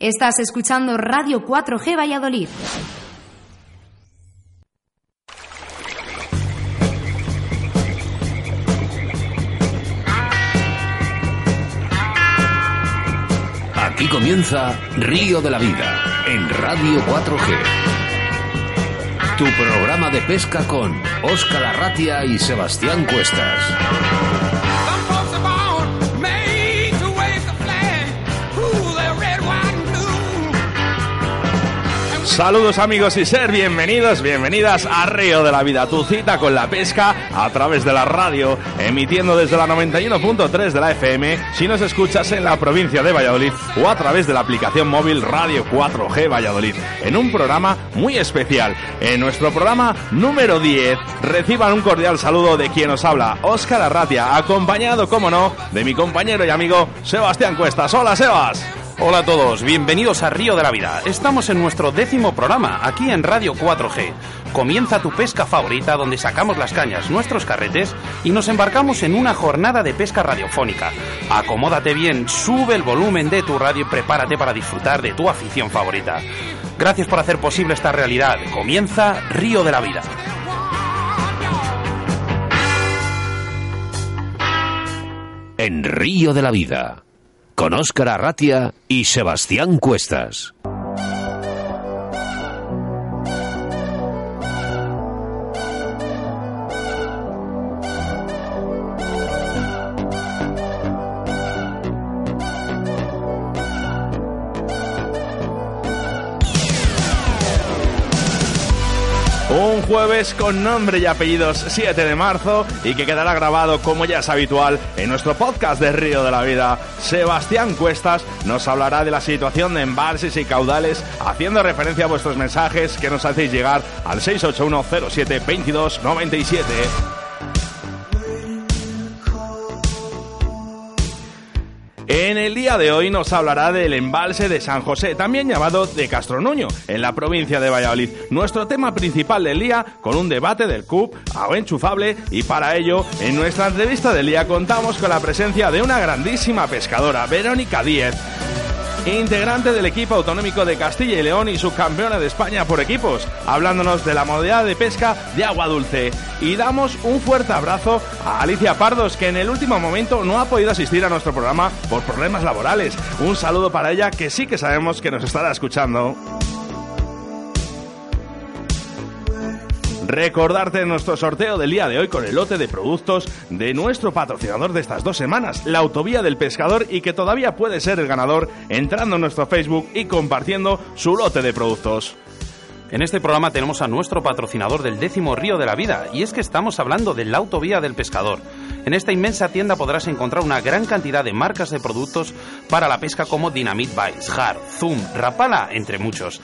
Estás escuchando Radio 4G Valladolid. Aquí comienza Río de la Vida en Radio 4G. Tu programa de pesca con Óscar Arratia y Sebastián Cuestas. Saludos amigos y ser bienvenidos, bienvenidas a Río de la Vida, tu cita con la pesca a través de la radio, emitiendo desde la 91.3 de la FM si nos escuchas en la provincia de Valladolid o a través de la aplicación móvil Radio 4G Valladolid, en un programa muy especial. En nuestro programa número 10 reciban un cordial saludo de quien os habla, Óscar Arratia, acompañado, como no, de mi compañero y amigo Sebastián Cuestas. Hola Sebas. Hola a todos, bienvenidos a Río de la Vida. Estamos en nuestro décimo programa, aquí en Radio 4G. Comienza tu pesca favorita donde sacamos las cañas, nuestros carretes y nos embarcamos en una jornada de pesca radiofónica. Acomódate bien, sube el volumen de tu radio y prepárate para disfrutar de tu afición favorita. Gracias por hacer posible esta realidad. Comienza Río de la Vida. En Río de la Vida con Óscar Arratia y Sebastián Cuestas. Jueves con nombre y apellidos 7 de marzo y que quedará grabado como ya es habitual en nuestro podcast de Río de la Vida. Sebastián Cuestas nos hablará de la situación de embalses y caudales haciendo referencia a vuestros mensajes que nos hacéis llegar al 681 07 22 97. El día de hoy nos hablará del embalse de San José, también llamado de Castronuño, en la provincia de Valladolid. Nuestro tema principal del día, con un debate del CUP a enchufable, y para ello, en nuestra entrevista del día contamos con la presencia de una grandísima pescadora, Verónica Díez integrante del equipo autonómico de Castilla y León y subcampeona de España por equipos, hablándonos de la modalidad de pesca de agua dulce. Y damos un fuerte abrazo a Alicia Pardos, que en el último momento no ha podido asistir a nuestro programa por problemas laborales. Un saludo para ella, que sí que sabemos que nos estará escuchando. Recordarte nuestro sorteo del día de hoy con el lote de productos de nuestro patrocinador de estas dos semanas, la Autovía del Pescador, y que todavía puede ser el ganador entrando en nuestro Facebook y compartiendo su lote de productos. En este programa tenemos a nuestro patrocinador del décimo Río de la Vida, y es que estamos hablando de la Autovía del Pescador. En esta inmensa tienda podrás encontrar una gran cantidad de marcas de productos para la pesca como Dynamite Bites, Har, Zoom, Rapala, entre muchos.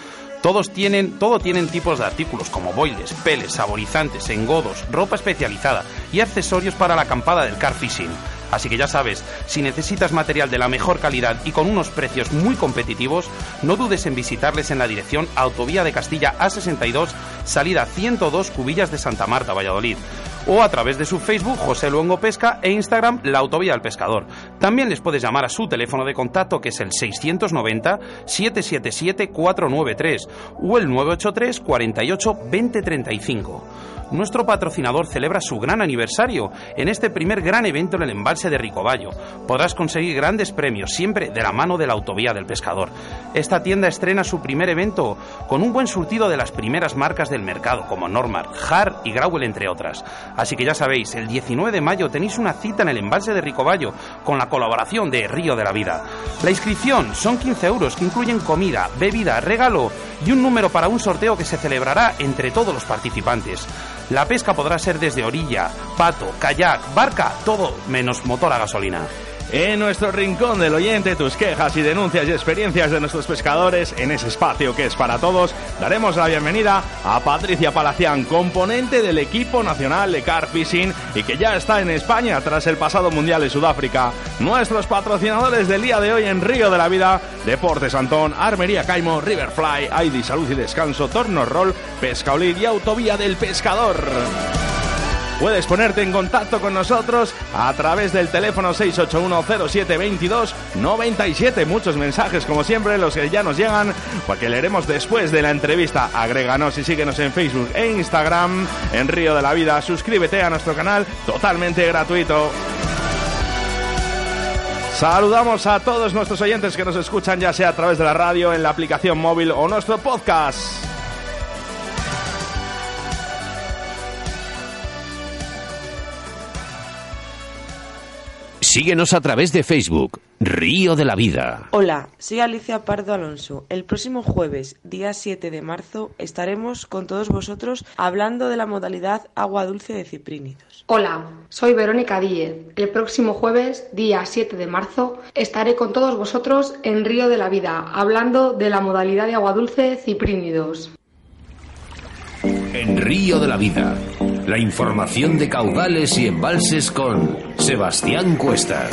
Todos tienen, todo tienen tipos de artículos como boiles, peles, saborizantes, engodos, ropa especializada y accesorios para la acampada del car fishing. Así que ya sabes, si necesitas material de la mejor calidad y con unos precios muy competitivos, no dudes en visitarles en la dirección Autovía de Castilla A62, salida 102 Cubillas de Santa Marta, Valladolid o a través de su Facebook José Luengo Pesca e Instagram La Autovía del Pescador. También les puedes llamar a su teléfono de contacto que es el 690 777 493 o el 983 48 2035 nuestro patrocinador celebra su gran aniversario en este primer gran evento en el embalse de Ricoballo. Podrás conseguir grandes premios siempre de la mano de la Autovía del Pescador. Esta tienda estrena su primer evento con un buen surtido de las primeras marcas del mercado como Normar, Har y Grauel entre otras. Así que ya sabéis, el 19 de mayo tenéis una cita en el embalse de Ricoballo con la colaboración de Río de la Vida. La inscripción son 15 euros que incluyen comida, bebida, regalo y un número para un sorteo que se celebrará entre todos los participantes. La pesca podrá ser desde orilla, pato, kayak, barca, todo menos motor a gasolina. En nuestro rincón del oyente, tus quejas y denuncias y experiencias de nuestros pescadores en ese espacio que es para todos, daremos la bienvenida a Patricia Palacián, componente del equipo nacional de Car Fishing y que ya está en España tras el pasado Mundial de Sudáfrica. Nuestros patrocinadores del día de hoy en Río de la Vida, Deportes Antón, Armería Caimo, Riverfly, ID Salud y Descanso, Torno Roll, Pescaolid y Autovía del Pescador. Puedes ponerte en contacto con nosotros a través del teléfono 681072297. Muchos mensajes, como siempre, los que ya nos llegan, porque leeremos después de la entrevista. Agréganos y síguenos en Facebook e Instagram en Río de la Vida. Suscríbete a nuestro canal totalmente gratuito. Saludamos a todos nuestros oyentes que nos escuchan ya sea a través de la radio, en la aplicación móvil o nuestro podcast. Síguenos a través de Facebook, Río de la Vida. Hola, soy Alicia Pardo Alonso. El próximo jueves, día 7 de marzo, estaremos con todos vosotros hablando de la modalidad agua dulce de ciprínidos. Hola, soy Verónica Díez. El próximo jueves, día 7 de marzo, estaré con todos vosotros en Río de la Vida hablando de la modalidad de agua dulce ciprínidos. En Río de la Vida, la información de caudales y embalses con Sebastián Cuestas.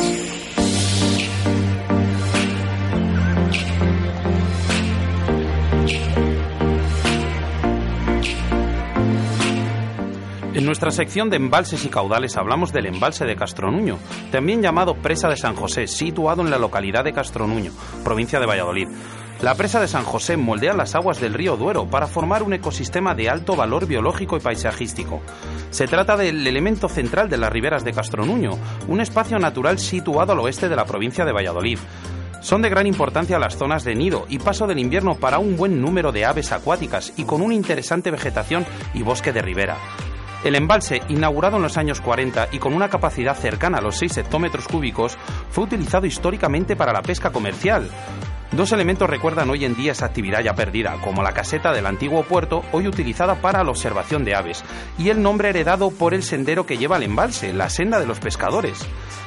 En nuestra sección de embalses y caudales hablamos del embalse de Castronuño, también llamado Presa de San José, situado en la localidad de Castronuño, provincia de Valladolid. La presa de San José moldea las aguas del río Duero para formar un ecosistema de alto valor biológico y paisajístico. Se trata del elemento central de las riberas de Castronuño, un espacio natural situado al oeste de la provincia de Valladolid. Son de gran importancia las zonas de nido y paso del invierno para un buen número de aves acuáticas y con una interesante vegetación y bosque de ribera. El embalse, inaugurado en los años 40 y con una capacidad cercana a los 6 hectómetros cúbicos, fue utilizado históricamente para la pesca comercial. Dos elementos recuerdan hoy en día esa actividad ya perdida, como la caseta del antiguo puerto, hoy utilizada para la observación de aves, y el nombre heredado por el sendero que lleva al embalse, la senda de los pescadores.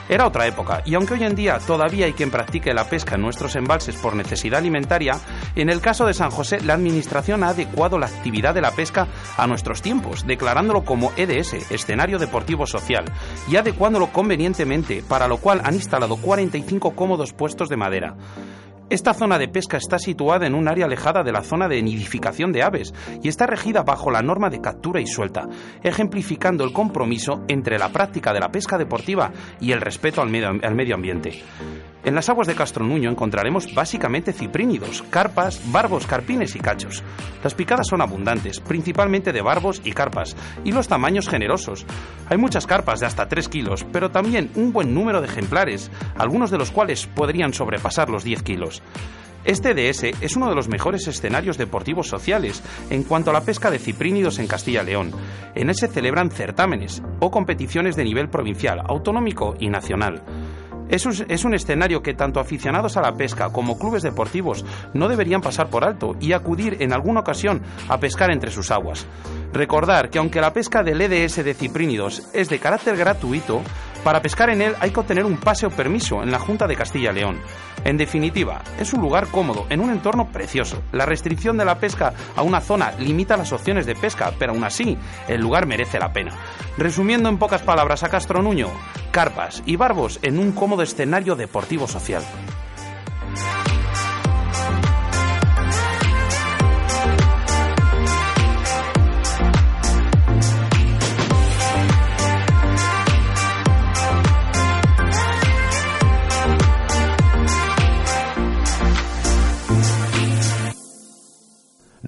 Era otra época, y aunque hoy en día todavía hay quien practique la pesca en nuestros embalses por necesidad alimentaria, en el caso de San José la Administración ha adecuado la actividad de la pesca a nuestros tiempos, declarándolo como EDS, escenario deportivo social, y adecuándolo convenientemente, para lo cual han instalado 45 cómodos puestos de madera. Esta zona de pesca está situada en un área alejada de la zona de nidificación de aves y está regida bajo la norma de captura y suelta, ejemplificando el compromiso entre la práctica de la pesca deportiva y el respeto al medio, ambiente. En las aguas de Castronuño encontraremos básicamente ciprínidos, carpas, barbos, carpines y cachos. Las picadas son abundantes, principalmente de barbos y carpas, y los tamaños generosos. Hay muchas carpas de hasta 3 kilos, pero también un buen número de ejemplares, algunos de los cuales podrían sobrepasar los 10 kilos. Este DS es uno de los mejores escenarios deportivos sociales en cuanto a la pesca de ciprínidos en Castilla y León. En él se celebran certámenes o competiciones de nivel provincial, autonómico y nacional. Es un, es un, escenario que tanto aficionados a la pesca como clubes deportivos no deberían pasar por alto y acudir en alguna ocasión a pescar entre sus aguas. Recordar que aunque la pesca del EDS de ciprínidos es de carácter gratuito, para pescar en él hay que obtener un pase o permiso en la Junta de Castilla y León. En definitiva, es un lugar cómodo, en un entorno precioso. La restricción de la pesca a una zona limita las opciones de pesca, pero aún así, el lugar merece la pena. Resumiendo en pocas palabras a Castro Nuño, carpas y barbos en un cómodo escenario deportivo social.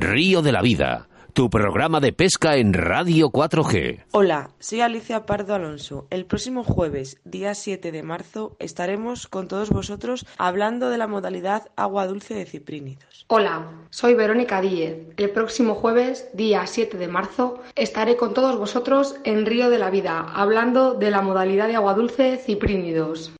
Río de la Vida, tu programa de pesca en Radio 4G. Hola, soy Alicia Pardo Alonso. El próximo jueves, día 7 de marzo, estaremos con todos vosotros hablando de la modalidad agua dulce de ciprínidos. Hola, soy Verónica Díez. El próximo jueves, día 7 de marzo, estaré con todos vosotros en Río de la Vida hablando de la modalidad de agua dulce ciprínidos.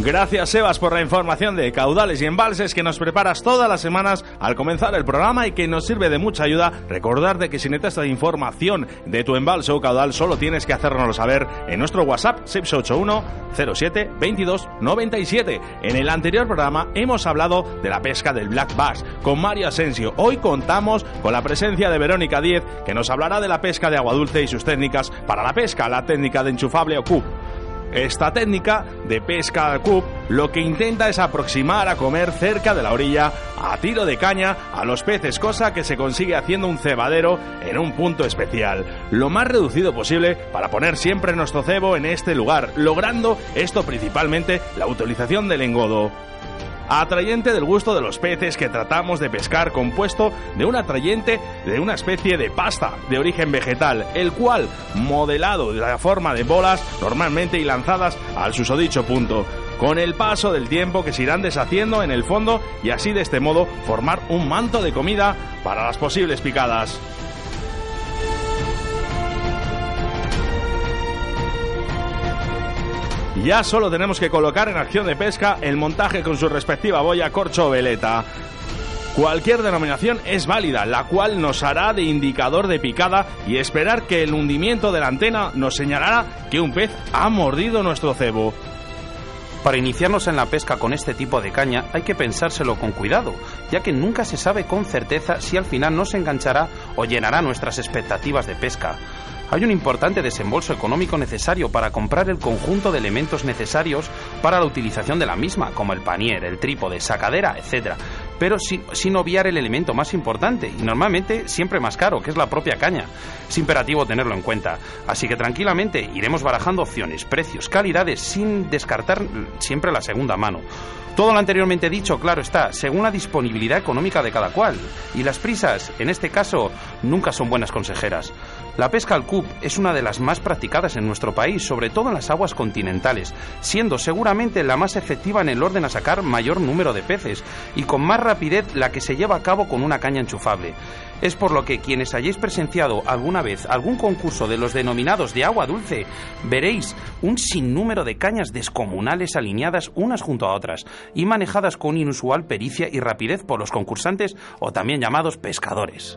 Gracias, Sebas, por la información de caudales y embalses que nos preparas todas las semanas al comenzar el programa y que nos sirve de mucha ayuda. Recordarte que si necesitas información de tu embalse o caudal, solo tienes que hacérnoslo saber en nuestro WhatsApp 681 07 22 97. En el anterior programa hemos hablado de la pesca del Black Bass con Mario Asensio. Hoy contamos con la presencia de Verónica Díez, que nos hablará de la pesca de agua dulce y sus técnicas para la pesca, la técnica de enchufable o CUP. Esta técnica de pesca al cup lo que intenta es aproximar a comer cerca de la orilla a tiro de caña a los peces, cosa que se consigue haciendo un cebadero en un punto especial, lo más reducido posible para poner siempre nuestro cebo en este lugar, logrando esto principalmente la utilización del engodo atrayente del gusto de los peces que tratamos de pescar compuesto de un atrayente de una especie de pasta de origen vegetal, el cual, modelado de la forma de bolas normalmente y lanzadas al susodicho punto, con el paso del tiempo que se irán deshaciendo en el fondo y así de este modo formar un manto de comida para las posibles picadas. Ya solo tenemos que colocar en acción de pesca el montaje con su respectiva boya corcho o veleta. Cualquier denominación es válida, la cual nos hará de indicador de picada y esperar que el hundimiento de la antena nos señalará que un pez ha mordido nuestro cebo. Para iniciarnos en la pesca con este tipo de caña hay que pensárselo con cuidado, ya que nunca se sabe con certeza si al final nos enganchará o llenará nuestras expectativas de pesca. Hay un importante desembolso económico necesario para comprar el conjunto de elementos necesarios para la utilización de la misma, como el panier, el trípode, sacadera, etc. Pero sin, sin obviar el elemento más importante, y normalmente siempre más caro, que es la propia caña. Es imperativo tenerlo en cuenta. Así que tranquilamente iremos barajando opciones, precios, calidades, sin descartar siempre la segunda mano. Todo lo anteriormente dicho, claro está, según la disponibilidad económica de cada cual. Y las prisas, en este caso, nunca son buenas consejeras. La pesca al cup es una de las más practicadas en nuestro país, sobre todo en las aguas continentales, siendo seguramente la más efectiva en el orden a sacar mayor número de peces y con más rapidez la que se lleva a cabo con una caña enchufable. Es por lo que quienes hayáis presenciado alguna vez algún concurso de los denominados de agua dulce, veréis un sinnúmero de cañas descomunales alineadas unas junto a otras y manejadas con inusual pericia y rapidez por los concursantes o también llamados pescadores.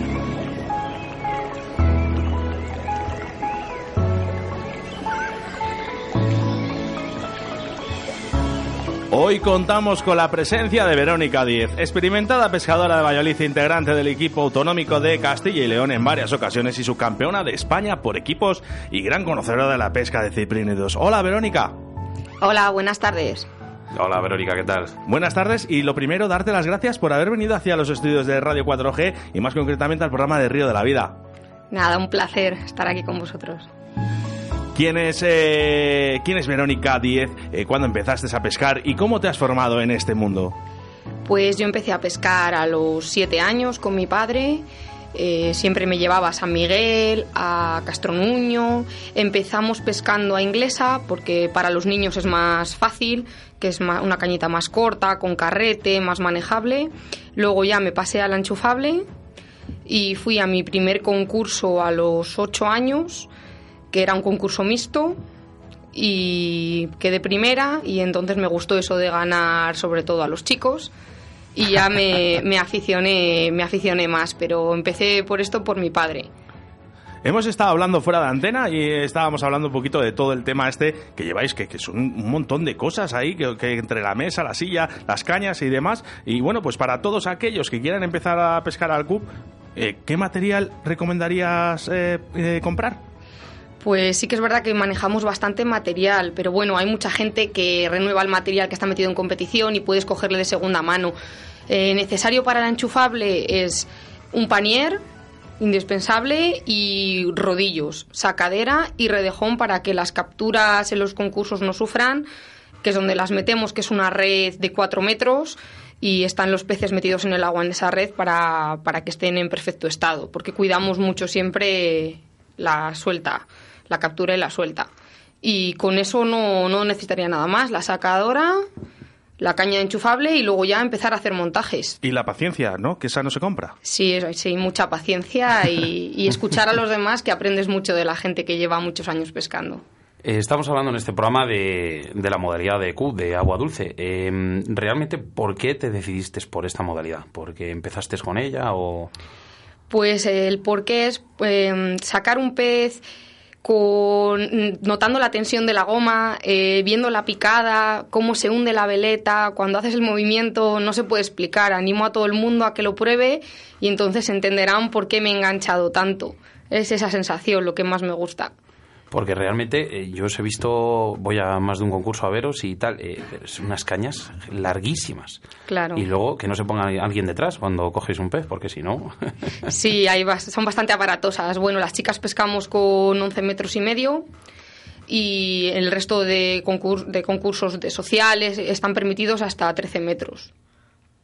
Hoy contamos con la presencia de Verónica Díez, experimentada pescadora de Valladolid, integrante del equipo autonómico de Castilla y León en varias ocasiones y subcampeona de España por equipos y gran conocedora de la pesca de ciprínidos. Hola Verónica. Hola, buenas tardes. Hola Verónica, ¿qué tal? Buenas tardes y lo primero, darte las gracias por haber venido hacia los estudios de Radio 4G y más concretamente al programa de Río de la Vida. Nada, un placer estar aquí con vosotros. ¿Quién es, eh, ¿quién es Verónica Díez? Eh, ¿Cuándo empezaste a pescar y cómo te has formado en este mundo? Pues yo empecé a pescar a los siete años con mi padre. Eh, siempre me llevaba a San Miguel, a Castronuño. Empezamos pescando a inglesa porque para los niños es más fácil, que es una cañita más corta, con carrete, más manejable. Luego ya me pasé a la enchufable y fui a mi primer concurso a los ocho años, que era un concurso mixto y quedé primera y entonces me gustó eso de ganar sobre todo a los chicos y ya me, me aficioné me aficioné más pero empecé por esto por mi padre Hemos estado hablando fuera de antena y estábamos hablando un poquito de todo el tema este que lleváis, que, que son un montón de cosas ahí, que, que entre la mesa, la silla, las cañas y demás. Y bueno, pues para todos aquellos que quieran empezar a pescar al cup, eh, ¿qué material recomendarías eh, eh, comprar? Pues sí que es verdad que manejamos bastante material, pero bueno, hay mucha gente que renueva el material que está metido en competición y puedes cogerle de segunda mano. Eh, necesario para el enchufable es un panier indispensable y rodillos, sacadera y redejón para que las capturas en los concursos no sufran, que es donde las metemos, que es una red de 4 metros y están los peces metidos en el agua en esa red para, para que estén en perfecto estado, porque cuidamos mucho siempre la suelta, la captura y la suelta. Y con eso no, no necesitaría nada más, la sacadora, la caña enchufable y luego ya empezar a hacer montajes. Y la paciencia, ¿no? Que esa no se compra. Sí, sí, mucha paciencia y, y escuchar a los demás, que aprendes mucho de la gente que lleva muchos años pescando. Eh, estamos hablando en este programa de, de la modalidad de Q, de agua dulce. Eh, ¿Realmente por qué te decidiste por esta modalidad? ¿Porque empezaste con ella o...? Pues el porqué es eh, sacar un pez con notando la tensión de la goma, eh, viendo la picada, cómo se hunde la veleta, cuando haces el movimiento no se puede explicar. Animo a todo el mundo a que lo pruebe y entonces entenderán por qué me he enganchado tanto. Es esa sensación lo que más me gusta. Porque realmente eh, yo os he visto, voy a más de un concurso a veros y tal, eh, unas cañas larguísimas. Claro. Y luego que no se ponga alguien detrás cuando coges un pez, porque si no... sí, hay son bastante aparatosas. Bueno, las chicas pescamos con 11 metros y medio y el resto de, de concursos de sociales están permitidos hasta 13 metros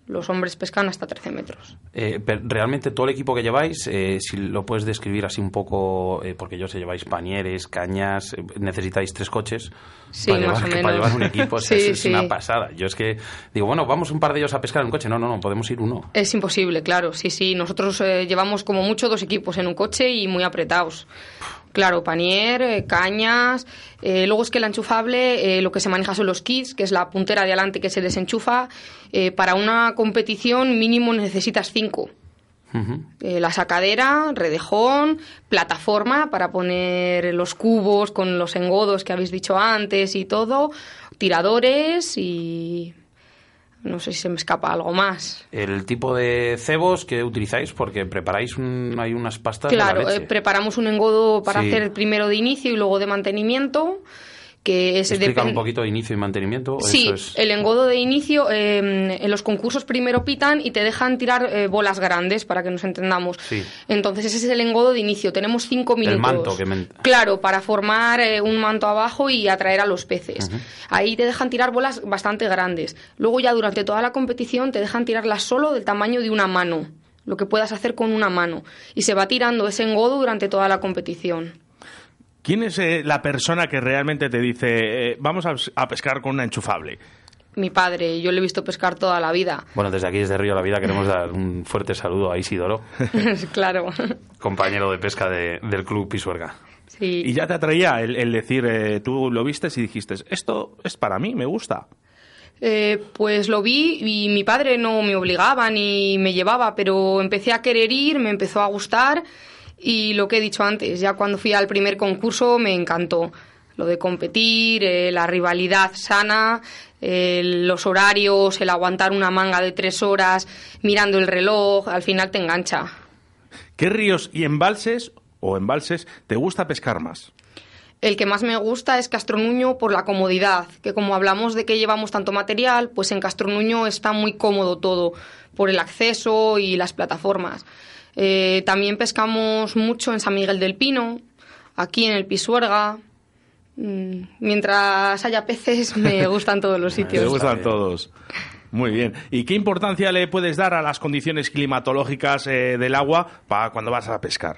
los hombres pescan hasta 13 metros. Eh, realmente todo el equipo que lleváis, eh, si lo puedes describir así un poco, eh, porque yo sé, lleváis pañeres, cañas, necesitáis tres coches sí, para, más llevar, o menos. para llevar un equipo, sí, es, sí. una pasada. Yo es que digo, bueno, vamos un par de ellos a pescar en un coche. No, no, no, podemos ir uno. Es imposible, claro, sí, sí. Nosotros llevamos como mucho dos equipos en un coche y muy apretados. Claro, panier, cañas. Eh, luego es que el enchufable, eh, lo que se maneja son los kits, que es la puntera de adelante que se desenchufa. Eh, para una competición mínimo necesitas cinco. la sacadera, redejón, plataforma para poner los cubos con los engodos que habéis dicho antes y todo, tiradores y no sé si se me escapa algo más. El tipo de cebos que utilizáis, porque preparáis un, hay unas pastas. Claro, de la leche. eh, preparamos un engodo para Sí. hacer el primero de inicio y luego de mantenimiento. Que es Explica un poquito de inicio y mantenimiento. Sí, es... el engodo de inicio, eh, en los concursos primero pitan y te dejan tirar eh, bolas grandes, para que nos entendamos. Sí. Entonces ese es el engodo de inicio. Tenemos cinco minutos. El manto que Claro, para formar eh, un manto abajo y atraer a los peces. Ahí te dejan tirar bolas bastante grandes. Luego ya durante toda la competición te dejan tirarlas solo del tamaño de una mano. Lo que puedas hacer con una mano. Y se va tirando ese engodo durante toda la competición. ¿Quién es eh, la persona que realmente te dice, eh, vamos a, a pescar con una enchufable? Mi padre, yo le he visto pescar toda la vida. Bueno, desde aquí, desde Río de la Vida, queremos dar un fuerte saludo a Isidoro, claro. compañero de pesca de- del Club Pisuerga. Sí. Y ya te atraía el, el decir, eh, tú lo viste y dijiste, esto es para mí, me gusta. Eh, pues lo vi y mi padre no me obligaba ni me llevaba, pero empecé a querer ir, me empezó a gustar y lo que he dicho antes, ya cuando fui al primer concurso me encantó. Lo de competir, eh, la rivalidad sana, eh, los horarios, el aguantar una manga de tres horas mirando el reloj, al final te engancha. ¿Qué ríos y embalses o embalses te gusta pescar más? El que más me gusta es Castronuño por la comodidad, que como hablamos de que llevamos tanto material, pues en Castronuño está muy cómodo todo, por el acceso y las plataformas. Eh, también pescamos mucho en San Miguel del Pino, aquí en el Pisuerga. Mm, Mientras haya peces, me gustan todos los Me sitios. gustan todos. Muy bien. ¿Y qué importancia le puedes dar a las condiciones climatológicas eh, del agua para cuando vas a pescar?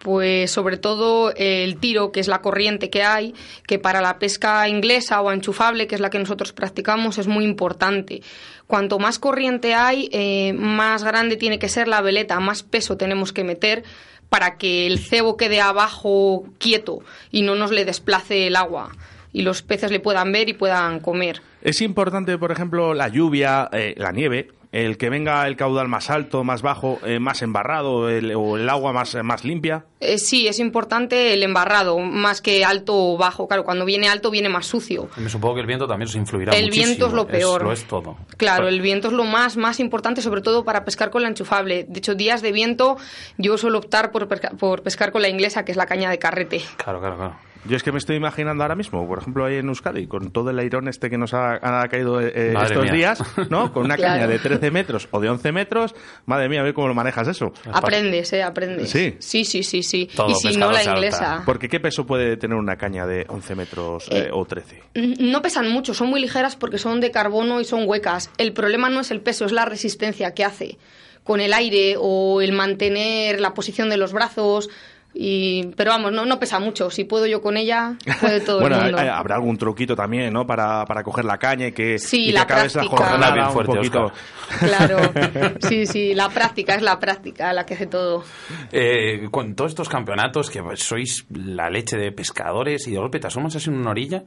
Pues sobre todo el tiro, que es la corriente que hay, que para la pesca inglesa o enchufable, que es la que nosotros practicamos, es muy importante. Cuanto más corriente hay, eh, más grande tiene que ser la veleta, más peso tenemos que meter para que el cebo quede abajo quieto y no nos le desplace el agua y los peces le puedan ver y puedan comer. Es importante, por ejemplo, la lluvia, eh, la nieve, el que venga el caudal más alto, más bajo, eh, más embarrado el- o el agua más, más limpia. Eh, sí, es importante el embarrado, más que alto o bajo. Claro, cuando viene alto viene más sucio. Me supongo que el viento también os influirá El muchísimo. viento es lo peor. lo es todo. Claro, el viento es lo más, más importante, sobre todo para pescar con la enchufable. De hecho, días de viento, yo suelo optar por, pesca- por pescar con la inglesa, que es la caña de carrete. Claro, claro, claro. Yo es que me estoy imaginando ahora mismo, por ejemplo, ahí en Euskadi, con todo el airón este que nos ha, ha caído eh, Madre estos mía. días, ¿no? Con una Claro. caña de 13 metros o de 11 metros. Madre mía, a ver cómo lo manejas eso. Aprendes, ¿eh? Aprendes. Sí. Sí, sí, sí, sí. Todo y si no, la inglesa. Porque ¿qué peso puede tener una caña de 11 metros eh, Eh, o 13? Mm, No pesan mucho, son muy ligeras porque son de carbono y son huecas. El problema no es el peso, es la resistencia que hace con el aire o el mantener la posición de los brazos. Y, pero vamos, no, no pesa mucho. Si puedo yo con ella, puede todo bueno, el mundo. hay- habrá algún truquito también, ¿no? Para, para coger la caña y que, Sí, y que la acabes la jornada Bien un fuerte, poquito. Claro, sí, sí, la práctica es la práctica la que hace todo. Eh, con todos estos campeonatos que sois la leche de pescadores y de golpe te asomas así en una orilla,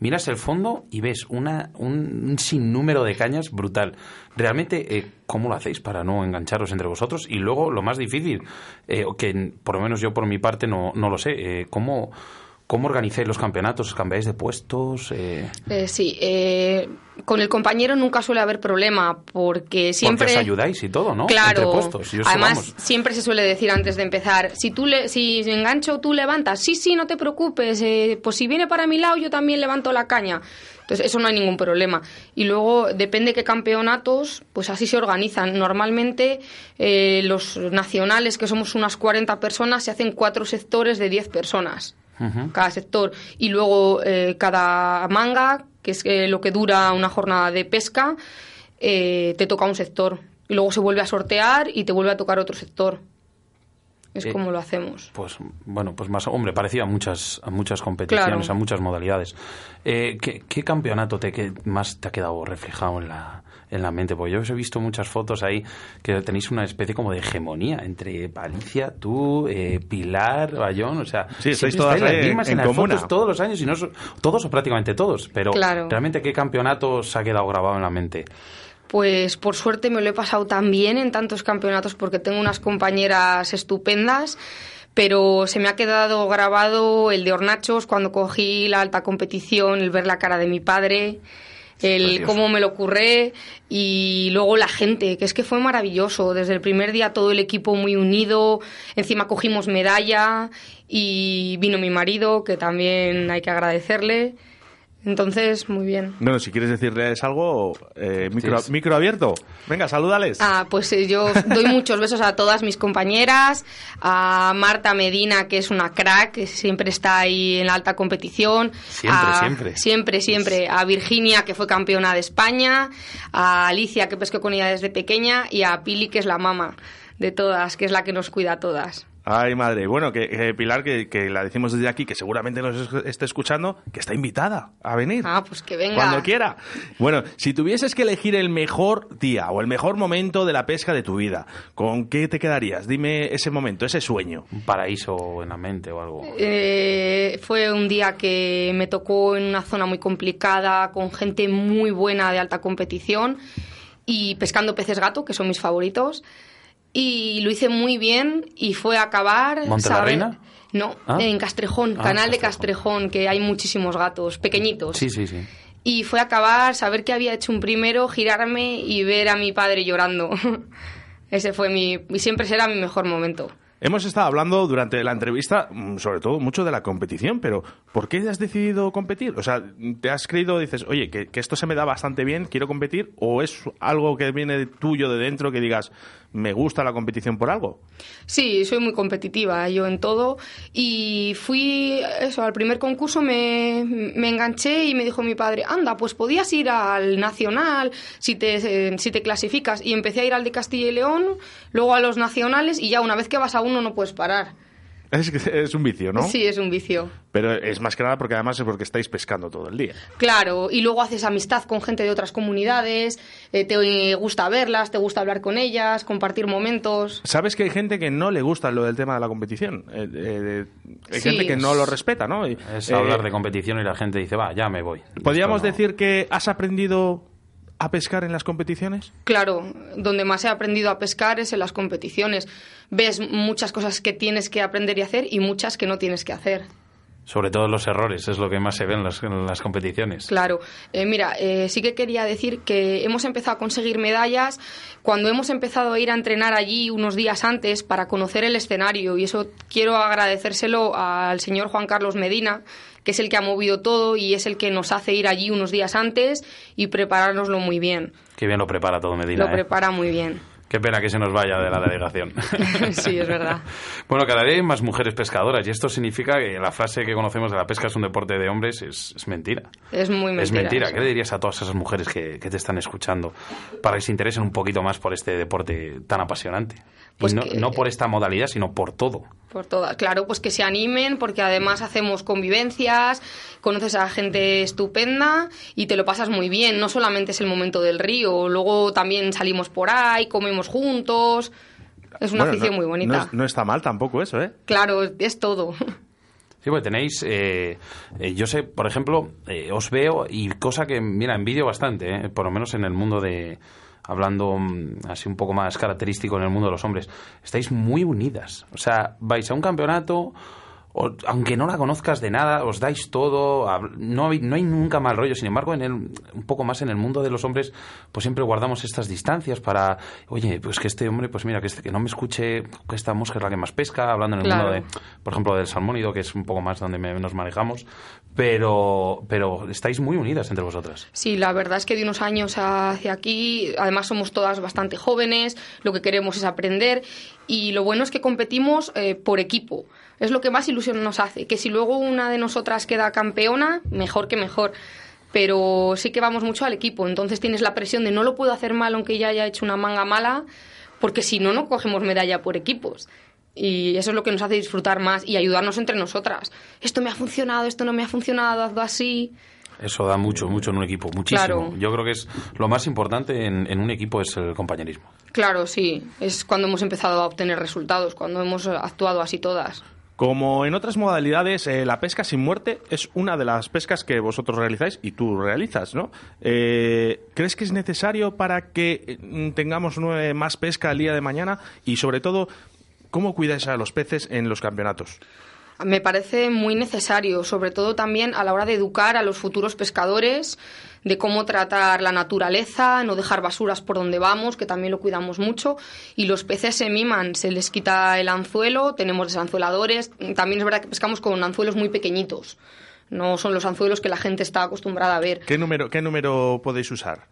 miras el fondo y ves una, un, un sinnúmero de cañas brutal. Realmente, eh, ¿cómo lo hacéis para no engancharos entre vosotros? Y luego, lo más difícil, eh, que por lo menos yo por mi parte no, no lo sé, eh, ¿cómo, ¿cómo organizáis los campeonatos? ¿Os cambiáis de puestos? Eh... sí, con el compañero nunca suele haber problema porque siempre... Porque os ayudáis y todo, ¿no? Claro. Entre puestos. Además, siempre se suele decir antes de empezar, si tú le, si engancho, tú levantas. Sí, sí, no te preocupes. pues si viene para mi lado, yo también levanto la caña. Entonces, eso no hay ningún problema. Y luego, depende qué campeonatos, pues así se organizan. Normalmente, eh, los nacionales, que somos unas 40 personas, se hacen cuatro sectores de 10 personas. Cada sector. Y luego, eh, cada manga, que es eh, lo que dura una jornada de pesca, te toca un sector. Y luego se vuelve a sortear y te vuelve a tocar otro sector. Es eh, como lo hacemos. Pues bueno, pues más, hombre, parecía a muchas, a muchas competiciones, a muchas modalidades. Eh, ¿qué, campeonato te, que más te ha quedado reflejado en la, en la mente? Porque yo os he visto muchas fotos ahí que tenéis una especie como de hegemonía entre Valicia, tú, eh, Pilar, Bayón, o sea, sí, estáis todas las mismas en, las fotos todos los años y no todos o prácticamente todos, pero realmente qué campeonato os ha quedado grabado en la mente? Pues por suerte me lo he pasado tan bien en tantos campeonatos porque tengo unas compañeras estupendas, pero se me ha quedado grabado el de Hornachos cuando cogí la alta competición, el ver la cara de mi padre, el cómo me lo ocurré y luego la gente, que es que fue maravilloso. Desde el primer día todo el equipo muy unido, encima cogimos medalla y vino mi marido, que también hay que agradecerle. Entonces, muy bien. Bueno, si quieres decirles algo, eh, micro, abierto. Venga, salúdales. Ah, pues eh, yo doy muchos besos a todas mis compañeras, a Marta Medina, que es una crack, que siempre está ahí en la alta competición. Siempre, siempre. Siempre, siempre. A Virginia, que fue campeona de España, a Alicia, que pescó con ella desde pequeña, y a Pili, que es la mamá de todas, que es la que nos cuida a todas. Ay, madre. Bueno, que, Pilar, que, la decimos desde aquí, que seguramente nos esté escuchando, que está invitada a venir. Ah, pues que venga. Cuando quiera. Bueno, si tuvieses que elegir el mejor día o el mejor momento de la pesca de tu vida, ¿con qué te quedarías? Dime ese momento, ese sueño. Un paraíso en la mente o algo. Eh, fue un día que me tocó en una zona muy complicada, con gente muy buena de alta competición y pescando peces gato, que son mis favoritos y lo hice muy bien y fue a acabar. ¿Monte la Reina? No, ah. en Castrejón, ah, canal de Castrejón, que hay muchísimos gatos, pequeñitos. Sí, sí, sí. Y fue a acabar, saber que había hecho un primero, girarme y ver a mi padre llorando. Ese fue mi. y siempre será mi mejor momento. Hemos estado hablando durante la entrevista, mm, sobre todo mucho de la competición, pero ¿por qué has decidido competir? O sea, ¿te has creído, dices, oye, que, esto se me da bastante bien, quiero competir? ¿O es algo que viene tuyo de dentro que digas, me gusta la competición por algo? Sí, soy muy competitiva, yo en todo. Y fui, eso, al primer concurso me, me enganché y me dijo mi padre, anda, pues podías ir al nacional si te, si te clasificas. Y empecé a ir al de Castilla y León, luego a los nacionales y ya una vez que vas a uno no puedes parar. Es, es un vicio, ¿no? Sí, es un vicio. Pero es más que nada porque además es porque estáis pescando todo el día. Claro, y luego haces amistad con gente de otras comunidades, eh, te gusta verlas, te gusta hablar con ellas, compartir momentos. ¿Sabes que hay gente que no le gusta lo del tema de la competición? Eh, eh, hay gente que no lo respeta, ¿no? es hablar de competición y la gente dice, va, ya me voy. ¿Podríamos decir que has aprendido a pescar en las competiciones? Claro, donde más he aprendido a pescar es en las competiciones. Ves muchas cosas que tienes que aprender y hacer y muchas que no tienes que hacer. Sobre todo los errores, es lo que más se ve en las, competiciones. Claro. Eh, mira, eh, sí que quería decir que hemos empezado a conseguir medallas cuando hemos empezado a ir a entrenar allí unos días antes para conocer el escenario. Y eso quiero agradecérselo al señor Juan Carlos Medina, que es el que ha movido todo y es el que nos hace ir allí unos días antes y preparárnoslo muy bien. Qué bien lo prepara todo Medina. Lo ¿eh? prepara muy bien. Qué pena que se nos vaya de la delegación. sí, es verdad. bueno, cada día hay más mujeres pescadoras y esto significa que la frase que conocemos de la pesca es un deporte de hombres es, mentira. Es muy mentira. Es mentira. ¿Qué le dirías a todas esas mujeres que, que te están escuchando para que se interesen un poquito más por este deporte tan apasionante? Pues no, por esta modalidad, sino por todo. Por todas, claro, pues que se animen, porque además hacemos convivencias, conoces a gente estupenda y te lo pasas muy bien. No solamente es el momento del río, luego también salimos por ahí, comemos juntos. Es una afición muy bonita. No, está mal tampoco eso, ¿eh? Claro, es todo. Sí, pues tenéis, eh, eh, yo sé, por ejemplo, eh, os veo y cosa que, mira, envidio bastante, por lo menos en el mundo de, hablando mm, así un poco más característico en el mundo de los hombres, estáis muy unidas. O sea, vais a un campeonato aunque no la conozcas de nada, os dais todo, no hay, no hay nunca mal rollo. Sin embargo, en el, un poco más en el mundo de los hombres, pues siempre guardamos estas distancias para, oye, pues que este hombre, pues mira, que, este, que no me escuche, que esta mosca es la que más pesca, hablando en el mundo de, por ejemplo, del salmónido, que es un poco más donde nos manejamos, pero, pero estáis muy unidas entre vosotras. Sí, la verdad es que de unos años hacia aquí, además somos todas bastante jóvenes, lo que queremos es aprender y lo bueno es que competimos eh, por equipo es lo que más ilusión nos hace. Que si luego una de nosotras queda campeona, mejor que mejor. Pero sí que vamos mucho al equipo. Entonces tienes la presión de no lo puedo hacer mal aunque ya haya hecho una manga mala, porque si no, no cogemos medalla por equipos. Y eso es lo que nos hace disfrutar más y ayudarnos entre nosotras. Esto me ha funcionado, esto no me ha funcionado, hazlo así. Eso da mucho, mucho en un equipo, muchísimo. Yo creo que es lo más importante en, en, un equipo es el compañerismo. Claro, sí. Es cuando hemos empezado a obtener resultados, cuando hemos actuado así todas. Como en otras modalidades, eh, la pesca sin muerte es una de las pescas que vosotros realizáis y tú realizas, ¿no? Eh, ¿Crees que es necesario para que mm, tengamos más pesca el día de mañana? Y sobre todo, ¿cómo cuidáis a los peces en los campeonatos? Me parece muy necesario, sobre todo también a la hora de educar a los futuros pescadores de cómo tratar la naturaleza, no dejar basuras por donde vamos, que también lo cuidamos mucho. Y los peces se miman, se les quita el anzuelo, tenemos desanzueladores. También es verdad que pescamos con anzuelos muy pequeñitos. No son los anzuelos que la gente está acostumbrada a ver. ¿Qué número, qué número podéis usar?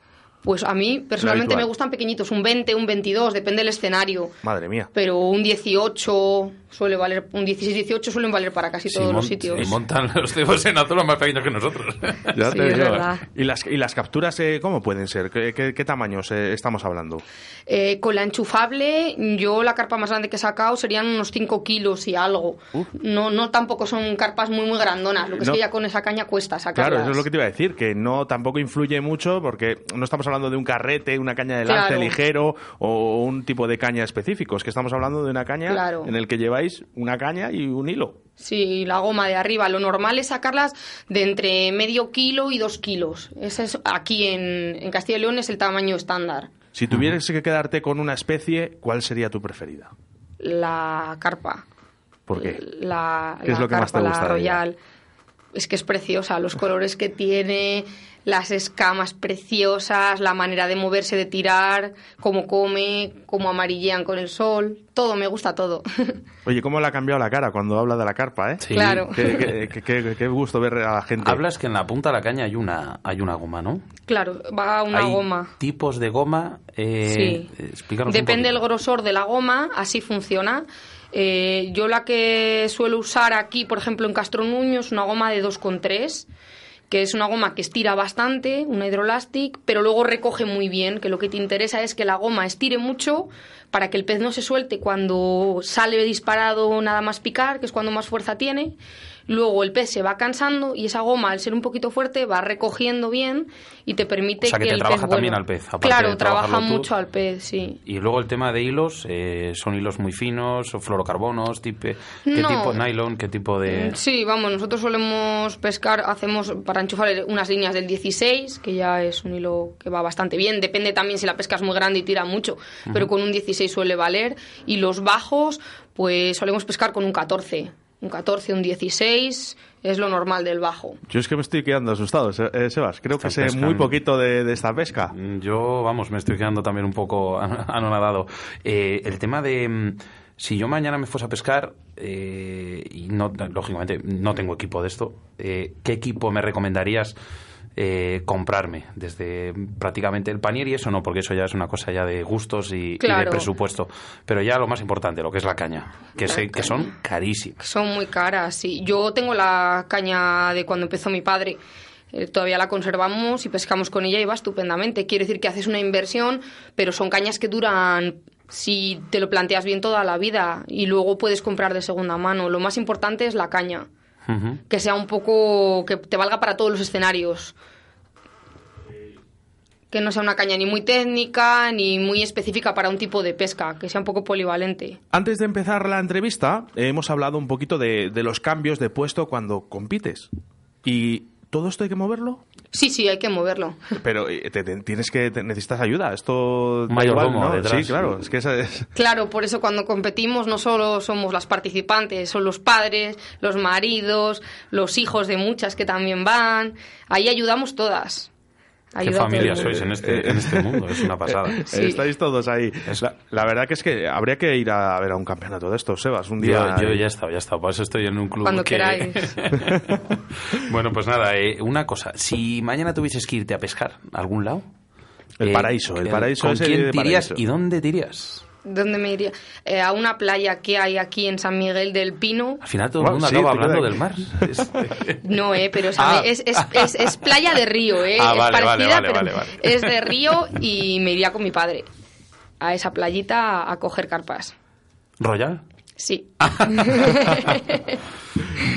Pues a mí personalmente me gustan pequeñitos, un 20, un 22, depende del escenario. Madre mía. Pero un 18 suele valer, un 16-18 suelen valer para casi todos los sitios. Y montan los cebos en azul más pequeños que nosotros. Ya sí, es verdad. ¿Y las, ¿Y las capturas eh, cómo pueden ser? ¿Qué, tamaños eh, estamos hablando? Eh, con la enchufable, yo la carpa más grande que he sacado serían unos 5 kilos y algo. No, no tampoco son carpas muy, muy grandonas. Lo que es que ya con esa caña cuesta sacarlas. Claro, eso es lo que te iba a decir, que no tampoco influye mucho porque no estamos hablando de un carrete, una caña de lance ligero o un tipo de caña específico. Es que estamos hablando de una caña en el que lleváis una caña y un hilo. Sí, la goma de arriba. Lo normal es sacarlas de entre medio kilo y dos kilos. Ese es, aquí en, en Castilla y León es el tamaño estándar. Si tuvieras que quedarte con una especie, ¿cuál sería tu preferida? La carpa. ¿Por qué? La, ¿Qué es lo que más te gusta? La royal. Es que es preciosa, los colores que tiene, las escamas preciosas, la manera de moverse, de tirar, cómo come, cómo amarillean con el sol, todo, me gusta todo. Oye, ¿cómo le ha cambiado la cara cuando habla de la carpa, eh? Sí. Claro. Qué, gusto ver a la gente. Hablas que en la punta de la caña hay una, hay una goma, ¿no? Claro, va una hay goma. tipos de goma. Eh, sí. Depende del grosor de la goma, así funciona. Eh, yo la que suelo usar aquí, por ejemplo, en Castro Nuño, es una goma de 2,3 que es una goma que estira bastante, una hidrolastic, pero luego recoge muy bien, que lo que te interesa es que la goma estire mucho para que el pez no se suelte cuando sale disparado nada más picar, que es cuando más fuerza tiene, Luego el pez se va cansando y esa goma, al ser un poquito fuerte, va recogiendo bien y te permite o sea, que, te trabaja también al pez. Claro, trabaja mucho al pez, sí. Y luego el tema de hilos, eh, ¿son hilos muy finos, o fluorocarbonos? Tipo, ¿Qué tipo de nylon? ¿Qué tipo de...? Mm, sí, vamos, nosotros solemos pescar, hacemos para enchufar unas líneas del 16, que ya es un hilo que va bastante bien. Depende también si la pesca es muy grande y tira mucho, pero con un 16 suele valer. Y los bajos, pues solemos pescar con un 14 un 14, un 16 es lo normal del bajo. Yo es que me estoy quedando asustado, eh, Sebas. Creo que sé muy poquito de, esta pesca. Mm, yo, vamos, me estoy quedando también un poco anonadado. Eh, el tema de mm, si yo mañana me fuese a pescar eh, y no, lógicamente no tengo equipo de esto, ¿qué equipo me recomendarías? Eh, comprarme desde prácticamente el panier y eso no, porque eso ya es una cosa ya de gustos y, de presupuesto. Pero ya lo más importante, lo que es la caña, que, que son carísimas. Son muy caras, sí. Yo tengo la caña de cuando empezó mi padre. Eh, todavía la conservamos y pescamos con ella y va estupendamente. Quiere decir que haces una inversión, pero son cañas que duran si te lo planteas bien toda la vida y luego puedes comprar de segunda mano. Lo más importante es la caña que sea un poco, que te valga para todos los escenarios. Que no sea una caña ni muy técnica ni muy específica para un tipo de pesca, que sea un poco polivalente. Antes de empezar la entrevista, hemos hablado un poquito de, de los cambios de puesto cuando compites. Y ¿Todo esto hay que moverlo? Sí, sí, hay que moverlo. Pero eh, te- te- tienes que te- necesitas ayuda. Esto mayordomo igual, ¿no? detrás. Sí, claro. Es que esa es... Claro, por eso cuando competimos no solo somos las participantes, son los padres, los maridos, los hijos de muchas que también van. Ahí ayudamos todas. Qué Ayuda el familia mundo. sois en este, en este mundo, es una pasada. Sí. Estáis todos ahí. La, la verdad que es que habría que ir a ver a un campeonato de estos, Sebas, un día. Yo, yo ya he estado, ya he estado. Por eso estoy en un club Cuando que... queráis. bueno, pues nada, eh, una cosa. Si mañana tuvieses que irte a pescar a algún lado... El eh, paraíso, el paraíso ¿Con quién de te irías paraíso. y dónde te irías? ¿Dónde me iría? Eh, a una playa que hay aquí en San Miguel del Pino. Al final todo el mundo sí, acaba queda hablando del mar. Es- No, eh, pero o sea, Ah. es, es, es, es playa de río, eh. Ah, es vale, vale, parecida, vale, pero vale, vale. es de río y me iría con mi padre a esa playita a coger carpas. ¿Royal? Sí.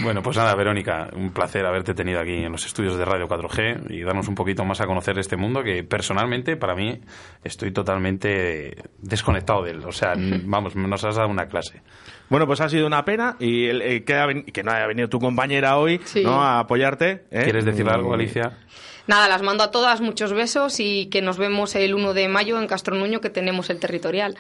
Bueno, pues nada, Verónica, un placer haberte tenido aquí en los estudios de Radio 4G y darnos un poquito más a conocer este mundo que personalmente para mí estoy totalmente desconectado de él. O sea, vamos, nos has dado una clase. Bueno, pues ha sido una pena y el- eh, que, ha ven- que no haya venido tu compañera hoy Sí. ¿no? a apoyarte. ¿eh? ¿Quieres decir algo, Alicia? Nada, las mando a todas muchos besos y que nos vemos el 1 de mayo en Castronuño que tenemos el territorial.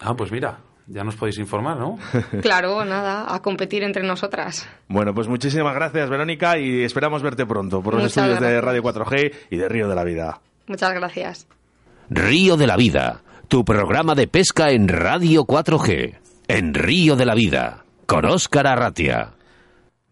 Ah, pues mira, ya nos podéis informar, ¿no? Claro, nada, a competir entre nosotras. Bueno, pues muchísimas gracias, Verónica, y esperamos verte pronto por los Muchas estudios de. Radio 4G y de Río de la Vida. Muchas gracias. Río de la Vida, tu programa de pesca en Radio 4G, en Río de la Vida, con Óscar Arratia.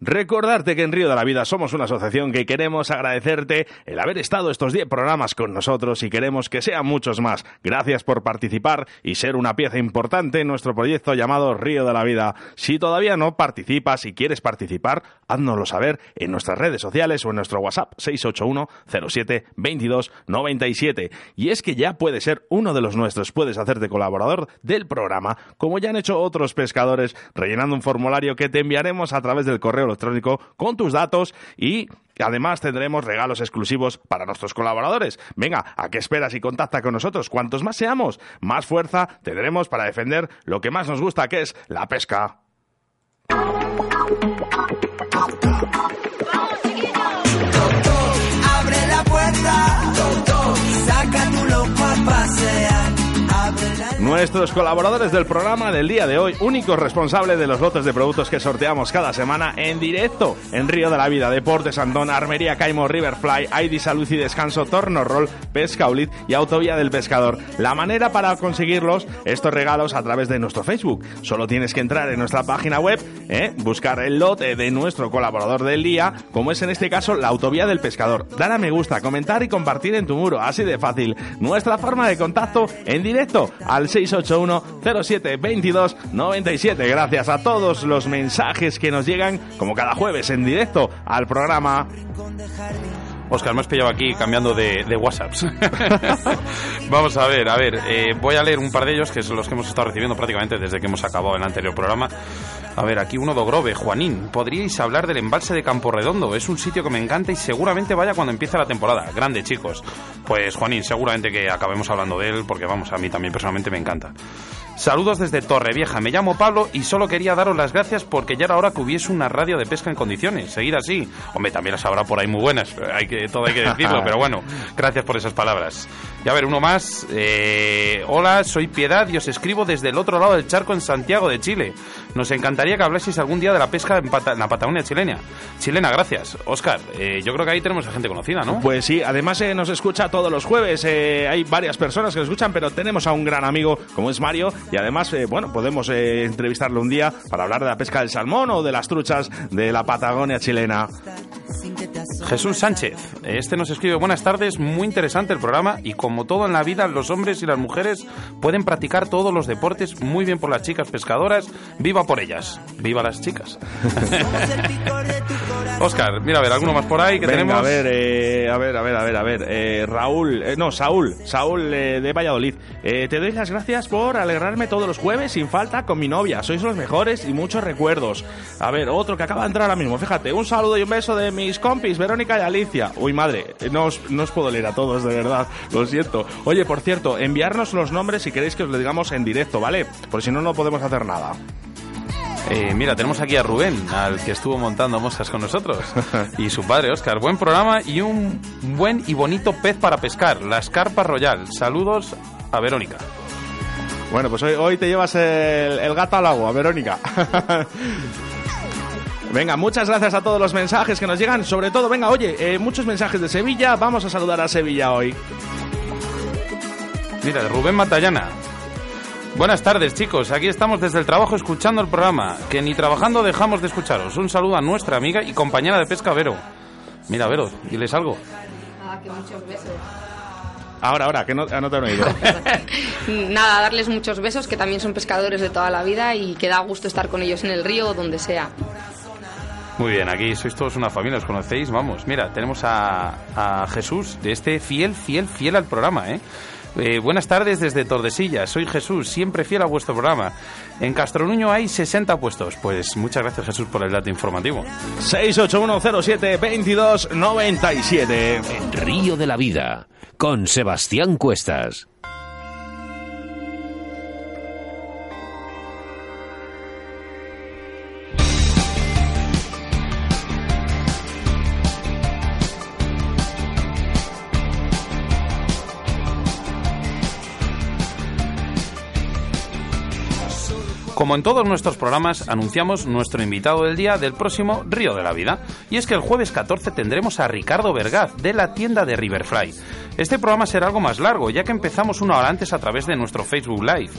Recordarte que en Río de la Vida somos una asociación que queremos agradecerte el haber estado estos 10 programas con nosotros y queremos que sean muchos más. Gracias por participar y ser una pieza importante en nuestro proyecto llamado Río de la Vida. Si todavía no participas y quieres participar, háznoslo saber en nuestras redes sociales o en nuestro WhatsApp 681 07 22 97. Y es que ya puedes ser uno de los nuestros, puedes hacerte colaborador del programa, como ya han hecho otros pescadores, rellenando un formulario que te enviaremos a través del correo electrónico con tus datos y Además tendremos regalos exclusivos para nuestros colaboradores. Venga, ¿a qué esperas y contacta con nosotros? Cuantos más seamos, más fuerza tendremos para defender lo que más nos gusta, que es la pesca. Nuestros colaboradores del programa del día de hoy, únicos responsables de los lotes de productos que sorteamos cada semana en directo en Río de la Vida, Deportes Andón, Armería Caimo, Riverfly, ID Salud y Descanso, Torno Roll, Pesca Ulit y Autovía del Pescador. La manera para conseguirlos, estos regalos a través de nuestro Facebook. Solo tienes que entrar en nuestra página web, ¿eh? buscar el lote de nuestro colaborador del día, como es en este caso la Autovía del Pescador. Dar a me gusta, comentar y compartir en tu muro, así de fácil. Nuestra forma de contacto en directo al 681 07 22 97. Gracias a todos los mensajes que nos llegan, como cada jueves en directo al programa. Oscar, me has pillado aquí cambiando de, de WhatsApps. Vamos a ver, a ver, eh, voy a leer un par de ellos, que son los que hemos estado recibiendo prácticamente desde que hemos acabado el anterior programa. A ver, aquí uno de Grove, Juanín. ¿Podríais hablar del embalse de Campo Redondo? Es un sitio que me encanta y seguramente vaya cuando empiece la temporada. Grande, chicos. Pues Juanín, seguramente que acabemos hablando de él, porque vamos, a mí también personalmente me encanta. Saludos desde Torrevieja. Me llamo Pablo y solo quería daros las gracias porque ya era hora que hubiese una radio de pesca en condiciones. Seguir así. Hombre, también las habrá por ahí muy buenas. Hay que, todo hay que decirlo, pero bueno, gracias por esas palabras. Y a ver, uno más. Eh, hola, soy Piedad y os escribo desde el otro lado del charco en Santiago de Chile. Nos encantaría que hablaseis algún día de la pesca en, Pata- en la Patagonia chilena. Chilena, gracias. Oscar, eh, yo creo que ahí tenemos a gente conocida, ¿no? Pues sí, además eh, nos escucha todos los jueves. eh, hay varias personas que nos escuchan, pero tenemos a un gran amigo como es Mario. Y además, eh, bueno, podemos eh, entrevistarle un día para hablar de la pesca del salmón o de las truchas de la Patagonia chilena. Jesús Sánchez, este nos escribe buenas tardes, muy interesante el programa y como todo en la vida los hombres y las mujeres pueden practicar todos los deportes muy bien por las chicas pescadoras, viva por ellas, viva las chicas. Oscar, mira a ver, alguno más por ahí que Venga, tenemos. a ver, eh, a ver, a ver, a ver, a ver. eh, Raúl, eh, no, Saúl, Saúl eh, de Valladolid. Eh, te doy las gracias por alegrarme todos los jueves sin falta con mi novia. Sois los mejores y muchos recuerdos. A ver, otro que acaba de entrar ahora mismo. Fíjate, un saludo y un beso de mis compis, Verónica y Alicia. Uy, madre, no os, no os puedo leer a todos, de verdad. Lo siento. Oye, por cierto, enviarnos los nombres si queréis que os lo digamos en directo, ¿vale? Por si no, no podemos hacer nada. Eh, mira, tenemos aquí a Rubén, al que estuvo montando moscas con nosotros, y su padre, Oscar. Buen programa y un buen y bonito pez para pescar, la escarpa royal. Saludos a Verónica. Bueno, pues hoy, hoy te llevas el, el gato al agua, Verónica. Venga, muchas gracias a todos los mensajes que nos llegan. Sobre todo, venga, oye, eh, muchos mensajes de Sevilla. Vamos a saludar a Sevilla hoy. Mira, de Rubén Matallana. Buenas tardes, chicos. Aquí estamos desde el trabajo escuchando el programa, que ni trabajando dejamos de escucharos. Un saludo a nuestra amiga y compañera de pesca, Vero. Mira, Vero, diles algo. Ah, que muchos besos. Ahora, ahora, que no, ah, no te han oído. Nada, darles muchos besos, que también son pescadores de toda la vida y que da gusto estar con ellos en el río o donde sea. Muy bien, aquí sois todos una familia, os conocéis, vamos. Mira, tenemos a, a Jesús, de este fiel, fiel, fiel al programa, ¿eh? Eh, buenas tardes desde Tordesillas, soy Jesús, siempre fiel a vuestro programa. En Castronuño hay 60 puestos. Pues muchas gracias Jesús por el dato informativo. 681072297. En Río de la Vida, con Sebastián Cuestas. Como en todos nuestros programas, anunciamos nuestro invitado del día del próximo Río de la Vida. Y es que el jueves 14 tendremos a Ricardo Vergaz, de la tienda de Riverfly. Este programa será algo más largo, ya que empezamos una hora antes a través de nuestro Facebook Live.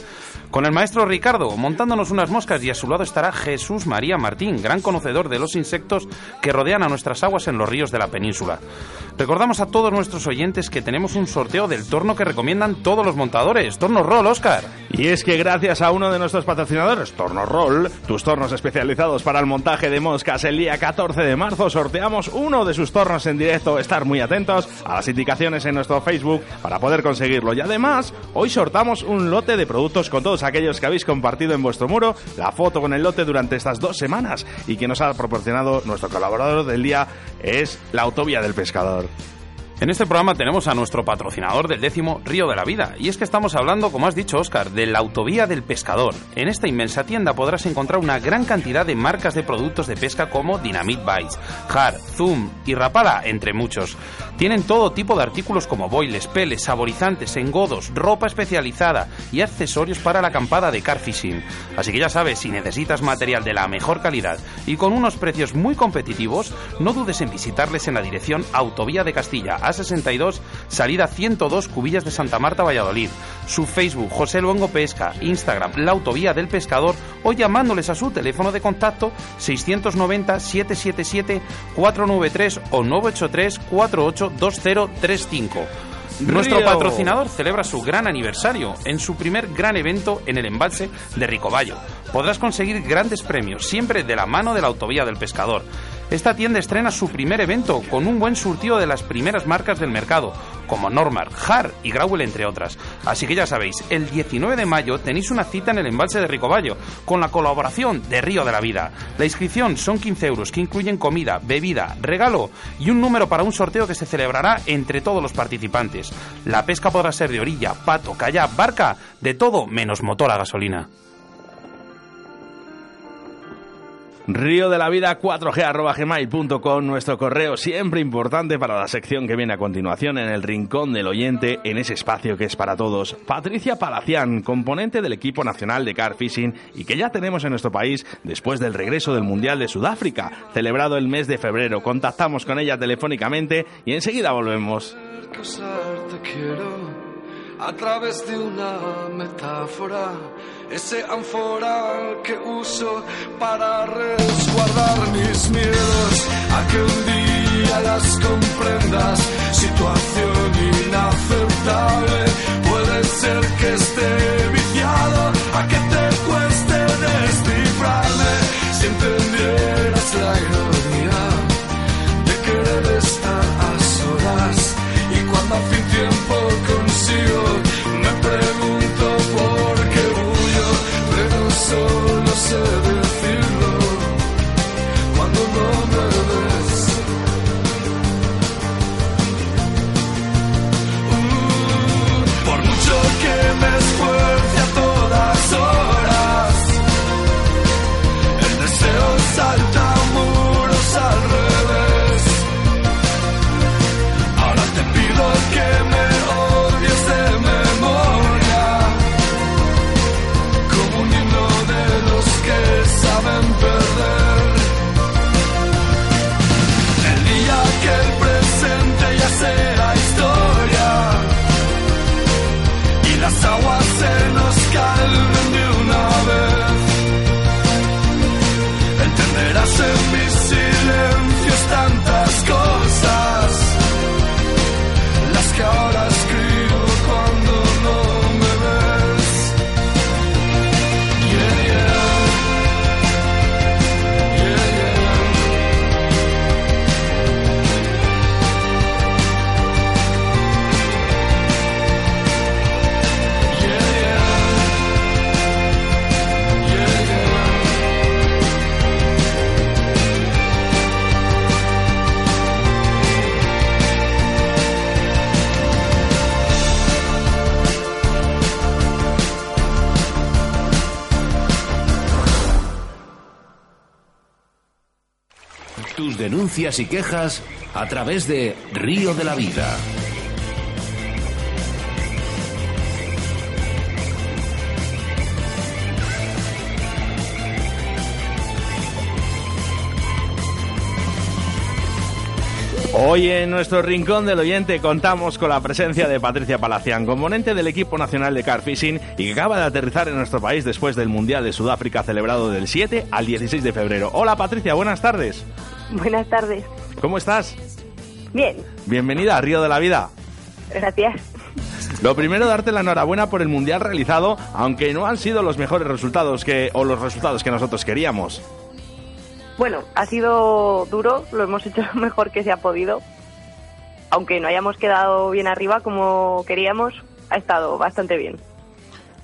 Con el maestro Ricardo montándonos unas moscas y a su lado estará Jesús María Martín, gran conocedor de los insectos que rodean a nuestras aguas en los ríos de la península. Recordamos a todos nuestros oyentes que tenemos un sorteo del torno que recomiendan todos los montadores. Torno Roll, Oscar. Y es que gracias a uno de nuestros patrocinadores, Torno Roll, tus tornos especializados para el montaje de moscas, el día 14 de marzo sorteamos uno de sus tornos en directo. Estar muy atentos a las indicaciones en nuestro Facebook para poder conseguirlo. Y además, hoy sortamos un lote de productos con todos aquellos que habéis compartido en vuestro muro la foto con el lote durante estas dos semanas y que nos ha proporcionado nuestro colaborador del día es la autovía del pescador. En este programa tenemos a nuestro patrocinador del décimo Río de la Vida. Y es que estamos hablando, como has dicho Oscar, de la Autovía del Pescador. En esta inmensa tienda podrás encontrar una gran cantidad de marcas de productos de pesca como Dynamite Bites, Har, Zoom y Rapala, entre muchos. Tienen todo tipo de artículos como boiles, peles, saborizantes, engodos, ropa especializada y accesorios para la acampada de car fishing. Así que ya sabes, si necesitas material de la mejor calidad y con unos precios muy competitivos, no dudes en visitarles en la dirección Autovía de Castilla, A62, salida 102, Cubillas de Santa Marta, Valladolid. Su Facebook, José Luengo Pesca, Instagram, La Autovía del Pescador o llamándoles a su teléfono de contacto 690 777 493 o 983 482035. Nuestro patrocinador celebra su gran aniversario en su primer gran evento en el embalse de Ricoballo. Podrás conseguir grandes premios, siempre de la mano de la Autovía del Pescador. Esta tienda estrena su primer evento con un buen surtido de las primeras marcas del mercado, como Normal, Har y Grauel, entre otras. Así que ya sabéis, el 19 de mayo tenéis una cita en el embalse de Ricoballo, con la colaboración de Río de la Vida. La inscripción son 15 euros, que incluyen comida, bebida, regalo y un número para un sorteo que se celebrará entre todos los participantes. La pesca podrá ser de orilla, pato, kayak, barca, de todo menos motor a gasolina. Río de la Vida 4G arroba gmail.com, nuestro correo siempre importante para la sección que viene a continuación en el rincón del oyente, en ese espacio que es para todos. Patricia Palacián, componente del equipo nacional de car fishing y que ya tenemos en nuestro país después del regreso del Mundial de Sudáfrica, celebrado el mes de febrero. Contactamos con ella telefónicamente y enseguida volvemos. A través de una metáfora, ese ánfora que uso para resguardar mis miedos, a que un día las comprendas, situación inaceptable, puede ser que esté viciado, a que te cueste descifrarme, solo sé decirlo denuncias y quejas a través de Río de la Vida. Hoy en nuestro rincón del oyente contamos con la presencia de Patricia Palacián, componente del equipo nacional de car fishing y que acaba de aterrizar en nuestro país después del Mundial de Sudáfrica celebrado del 7 al 16 de febrero. Hola Patricia, buenas tardes. Buenas tardes. ¿Cómo estás? Bien, Bienvenida a Río de la Vida. gracias. Lo primero, darte la enhorabuena por el Mundial realizado, aunque no han sido los mejores resultados que, o los resultados que nosotros queríamos. Bueno, ha sido duro, lo hemos hecho lo mejor que se ha podido. Aunque no hayamos quedado bien arriba como queríamos, ha estado bastante bien.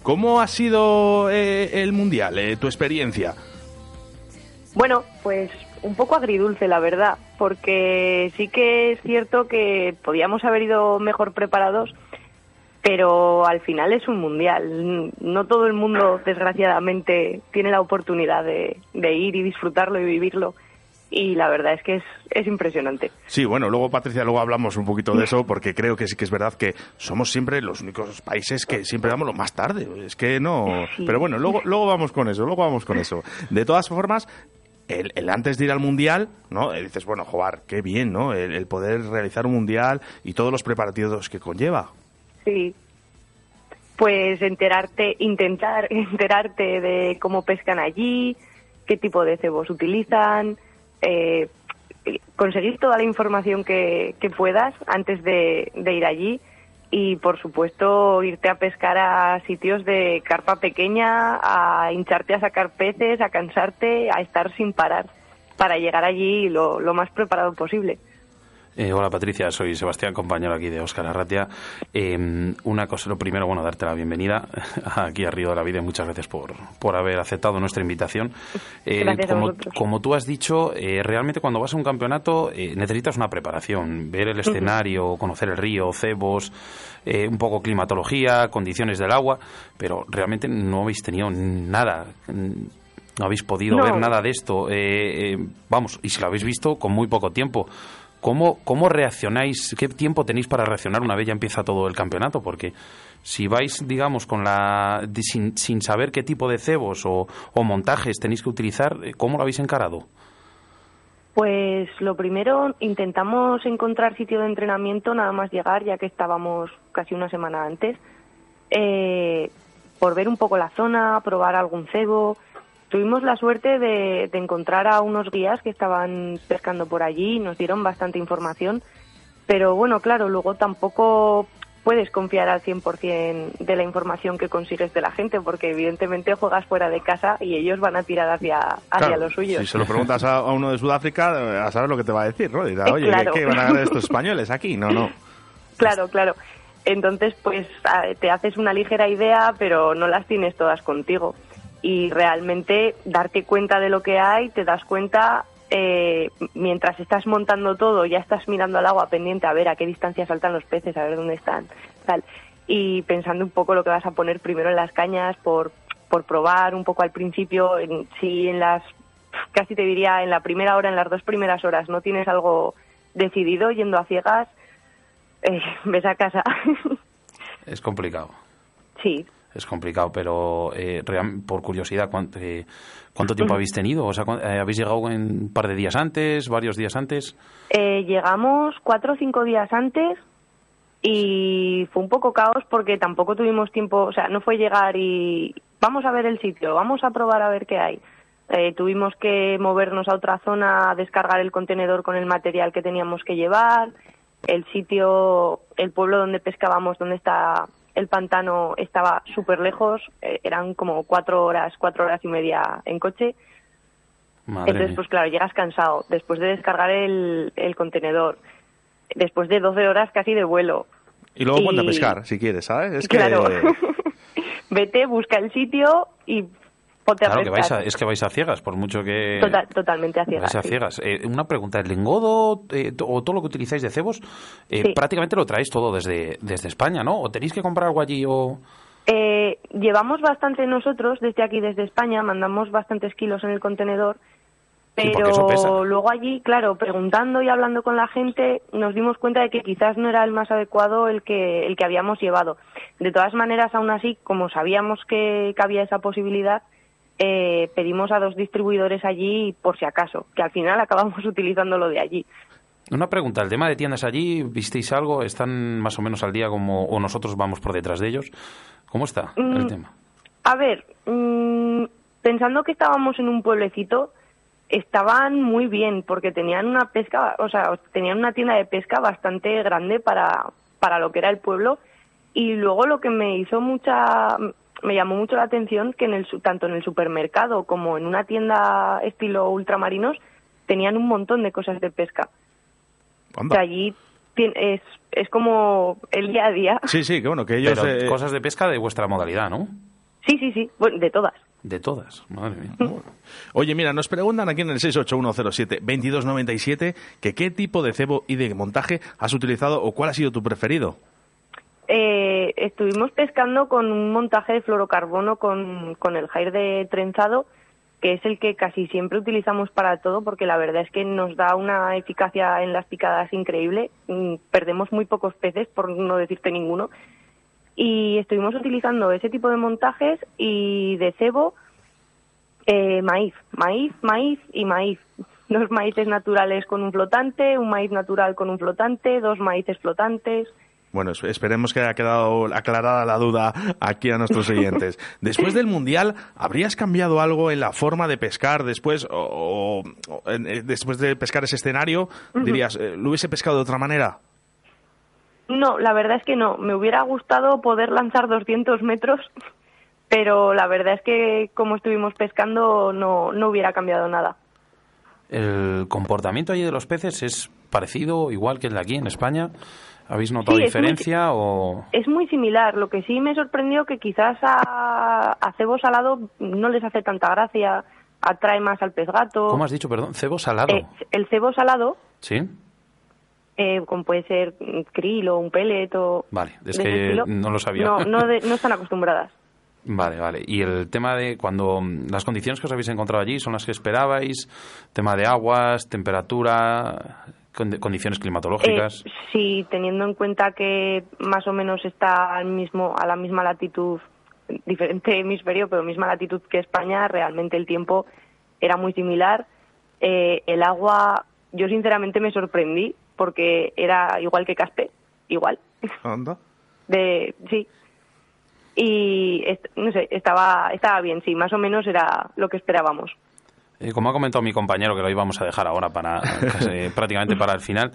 ¿Cómo ha sido eh, el Mundial, eh, tu experiencia? Bueno, pues un poco agridulce, la verdad, porque sí que es cierto que podíamos haber ido mejor preparados, pero al final es un mundial. No todo el mundo, desgraciadamente, tiene la oportunidad de, de ir y disfrutarlo y vivirlo. Y la verdad es que es, es impresionante. Sí, bueno, luego Patricia, luego hablamos un poquito de eso, porque creo que sí que es verdad que somos siempre los únicos países que siempre damos lo más tarde. Es que no. Sí. Pero bueno, luego, luego vamos con eso, luego vamos con eso. De todas formas, el, el antes de ir al mundial, ¿no? Eh, dices, bueno, joder, qué bien, ¿no? El, poder realizar un mundial y todos los preparativos que conlleva. Sí. Pues enterarte, intentar enterarte de cómo pescan allí, qué tipo de cebos utilizan, eh, conseguir toda la información que, puedas antes de ir allí y, por supuesto, irte a pescar a sitios de carpa pequeña, a hincharte a sacar peces, a cansarte, a estar sin parar para llegar allí lo, lo más preparado posible. Eh, hola Patricia, soy Sebastián, compañero aquí de Óscar Arratia. Eh, una cosa, lo primero, bueno, darte la bienvenida aquí a Río de la Vida y muchas gracias por, por haber aceptado nuestra invitación. Eh, Gracias como, como tú has dicho, eh, realmente cuando vas a un campeonato eh, necesitas una preparación, ver el escenario, conocer el río, cebos, eh, un poco climatología, condiciones del agua, pero realmente no habéis tenido nada. mm, No habéis podido No. ver nada de esto. Eh, eh, vamos, y si lo habéis visto con muy poco tiempo. ¿Cómo, ¿Cómo reaccionáis? ¿Qué tiempo tenéis para reaccionar una vez ya empieza todo el campeonato? Porque si vais, digamos, con la sin, sin saber qué tipo de cebos o, o montajes tenéis que utilizar, eh, ¿cómo lo habéis encarado? Pues lo primero, intentamos encontrar sitio de entrenamiento nada más llegar, ya que estábamos casi una semana antes, eh, por ver un poco la zona, probar algún cebo. Tuvimos la suerte de, de encontrar a unos guías que estaban pescando por allí y nos dieron bastante información, pero bueno, claro, luego tampoco puedes confiar al 100% de la información que consigues de la gente, porque evidentemente juegas fuera de casa y ellos van a tirar hacia, hacia Claro, lo suyo. Si se lo preguntas a, a uno de Sudáfrica, eh, a saber lo que te va a decir, ¿no? Dirá, Eh, oye, claro. ¿qué, qué van a ganar estos españoles aquí? No, no. Claro, claro. Entonces, pues a- te haces una ligera idea, pero no las tienes todas contigo. Y realmente darte cuenta de lo que hay, te das cuenta eh, mientras estás montando todo, ya estás mirando al agua pendiente a ver a qué distancia saltan los peces, a ver dónde están, tal. Y pensando un poco lo que vas a poner primero en las cañas por, por probar un poco al principio, en, si en las, casi te diría, en la primera hora, en las dos primeras horas no tienes algo decidido yendo a ciegas, eh, ves a casa. Es complicado. sí. Es complicado, pero eh, real- por curiosidad, ¿cuánto, eh, ¿cuánto tiempo habéis tenido? O sea, ¿cuán- eh, ¿habéis llegado en un par de días antes, varios días antes? Eh, llegamos cuatro o cinco días antes y fue un poco caos porque tampoco tuvimos tiempo, o sea, no fue llegar y vamos a ver el sitio, vamos a probar a ver qué hay. Eh, tuvimos que movernos a otra zona, descargar el contenedor con el material que teníamos que llevar. El sitio, el pueblo donde pescábamos, donde está el pantano, estaba súper lejos. eh, eran como cuatro horas, cuatro horas y media en coche. Madre Entonces, mía. pues claro, llegas cansado después de descargar el, el contenedor, después de 12 horas casi de vuelo. Y luego ponte a pescar, si quieres, ¿sabes? Es que... Claro. Vete, busca el sitio y ponte Claro, a que vais a, es que vais a ciegas, por mucho que... Total- totalmente a ciegas. Vais a sí. ciegas. Eh, una pregunta, ¿el lingodo eh, o todo lo que utilizáis de cebos, eh, Sí. prácticamente lo traéis todo desde, desde España, ¿no? ¿O tenéis que comprar algo allí o...? Eh, llevamos bastante nosotros, desde aquí, desde España, mandamos bastantes kilos en el contenedor, Sí. Pero luego allí, claro, preguntando y hablando con la gente, nos dimos cuenta de que quizás no era el más adecuado el que, el que habíamos llevado. De todas maneras, aún así, como sabíamos que, que había esa posibilidad, eh, pedimos a dos distribuidores allí por si acaso, que al final acabamos utilizando lo de allí. Una pregunta, el tema de tiendas allí, ¿visteis algo? ¿Están más o menos al día como o nosotros vamos por detrás de ellos? ¿Cómo está el Mm, tema? A ver, mm, pensando que estábamos en un pueblecito, estaban muy bien porque tenían una pesca, o sea, tenían una tienda de pesca bastante grande para, para lo que era el pueblo. Y luego lo que me hizo mucha, me llamó mucho la atención que en el, su- tanto en el supermercado como en una tienda estilo ultramarinos tenían un montón de cosas de pesca. O sea, allí es, es como el día a día. Sí, sí, que bueno, que ellos... Pero eh, cosas de pesca de vuestra modalidad, ¿no? Sí, sí, sí, bueno, de todas. De todas, madre mía. Oye, mira, nos preguntan aquí en el 68107-2297 que qué tipo de cebo y de montaje has utilizado o cuál ha sido tu preferido. Eh, estuvimos pescando con un montaje de fluorocarbono con, con el jair de trenzado, que es el que casi siempre utilizamos para todo, porque la verdad es que nos da una eficacia en las picadas increíble. Mm, Perdemos muy pocos peces, por no decirte ninguno. Y estuvimos utilizando ese tipo de montajes y de cebo, eh, maíz, maíz, maíz y maíz. Dos maíces naturales con un flotante, un maíz natural con un flotante, dos maíces flotantes. Bueno, es- esperemos que haya quedado aclarada la duda aquí a nuestros oyentes. Después del Mundial, ¿habrías cambiado algo en la forma de pescar después o, o- o en- eh, después de pescar ese escenario? Dirías, eh, ¿lo hubiese pescado de otra manera? No, la verdad es que no. Me hubiera gustado poder lanzar 200 metros, pero la verdad es que como estuvimos pescando no, no hubiera cambiado nada. ¿El comportamiento allí de los peces es parecido, igual que el de aquí en España? ¿Habéis notado Sí, es muy- diferencia o...? Es muy similar. Lo que sí me sorprendió que quizás a, a cebo salado no les hace tanta gracia, atrae más al pez gato. ¿Cómo has dicho, perdón? ¿Cebo salado? Eh, el cebo salado, ¿Sí? eh, como puede ser krill o un pellet o... Vale, es que estilo, no lo sabía. No, no, de- no están acostumbradas. Vale, vale. Y el tema de cuando las condiciones que os habéis encontrado allí son las que esperabais, tema de aguas, temperatura, condiciones climatológicas. Eh, sí, teniendo en cuenta que más o menos está al mismo, a la misma latitud, diferente hemisferio, pero misma latitud que España, realmente el tiempo era muy similar. Eh, el agua, yo sinceramente me sorprendí porque era igual que Caspe, igual. Anda. De, sí. Y est- no sé, estaba, estaba bien, sí, más o menos era lo que esperábamos. Eh, como ha comentado mi compañero, que lo íbamos a dejar ahora para casi prácticamente para el final,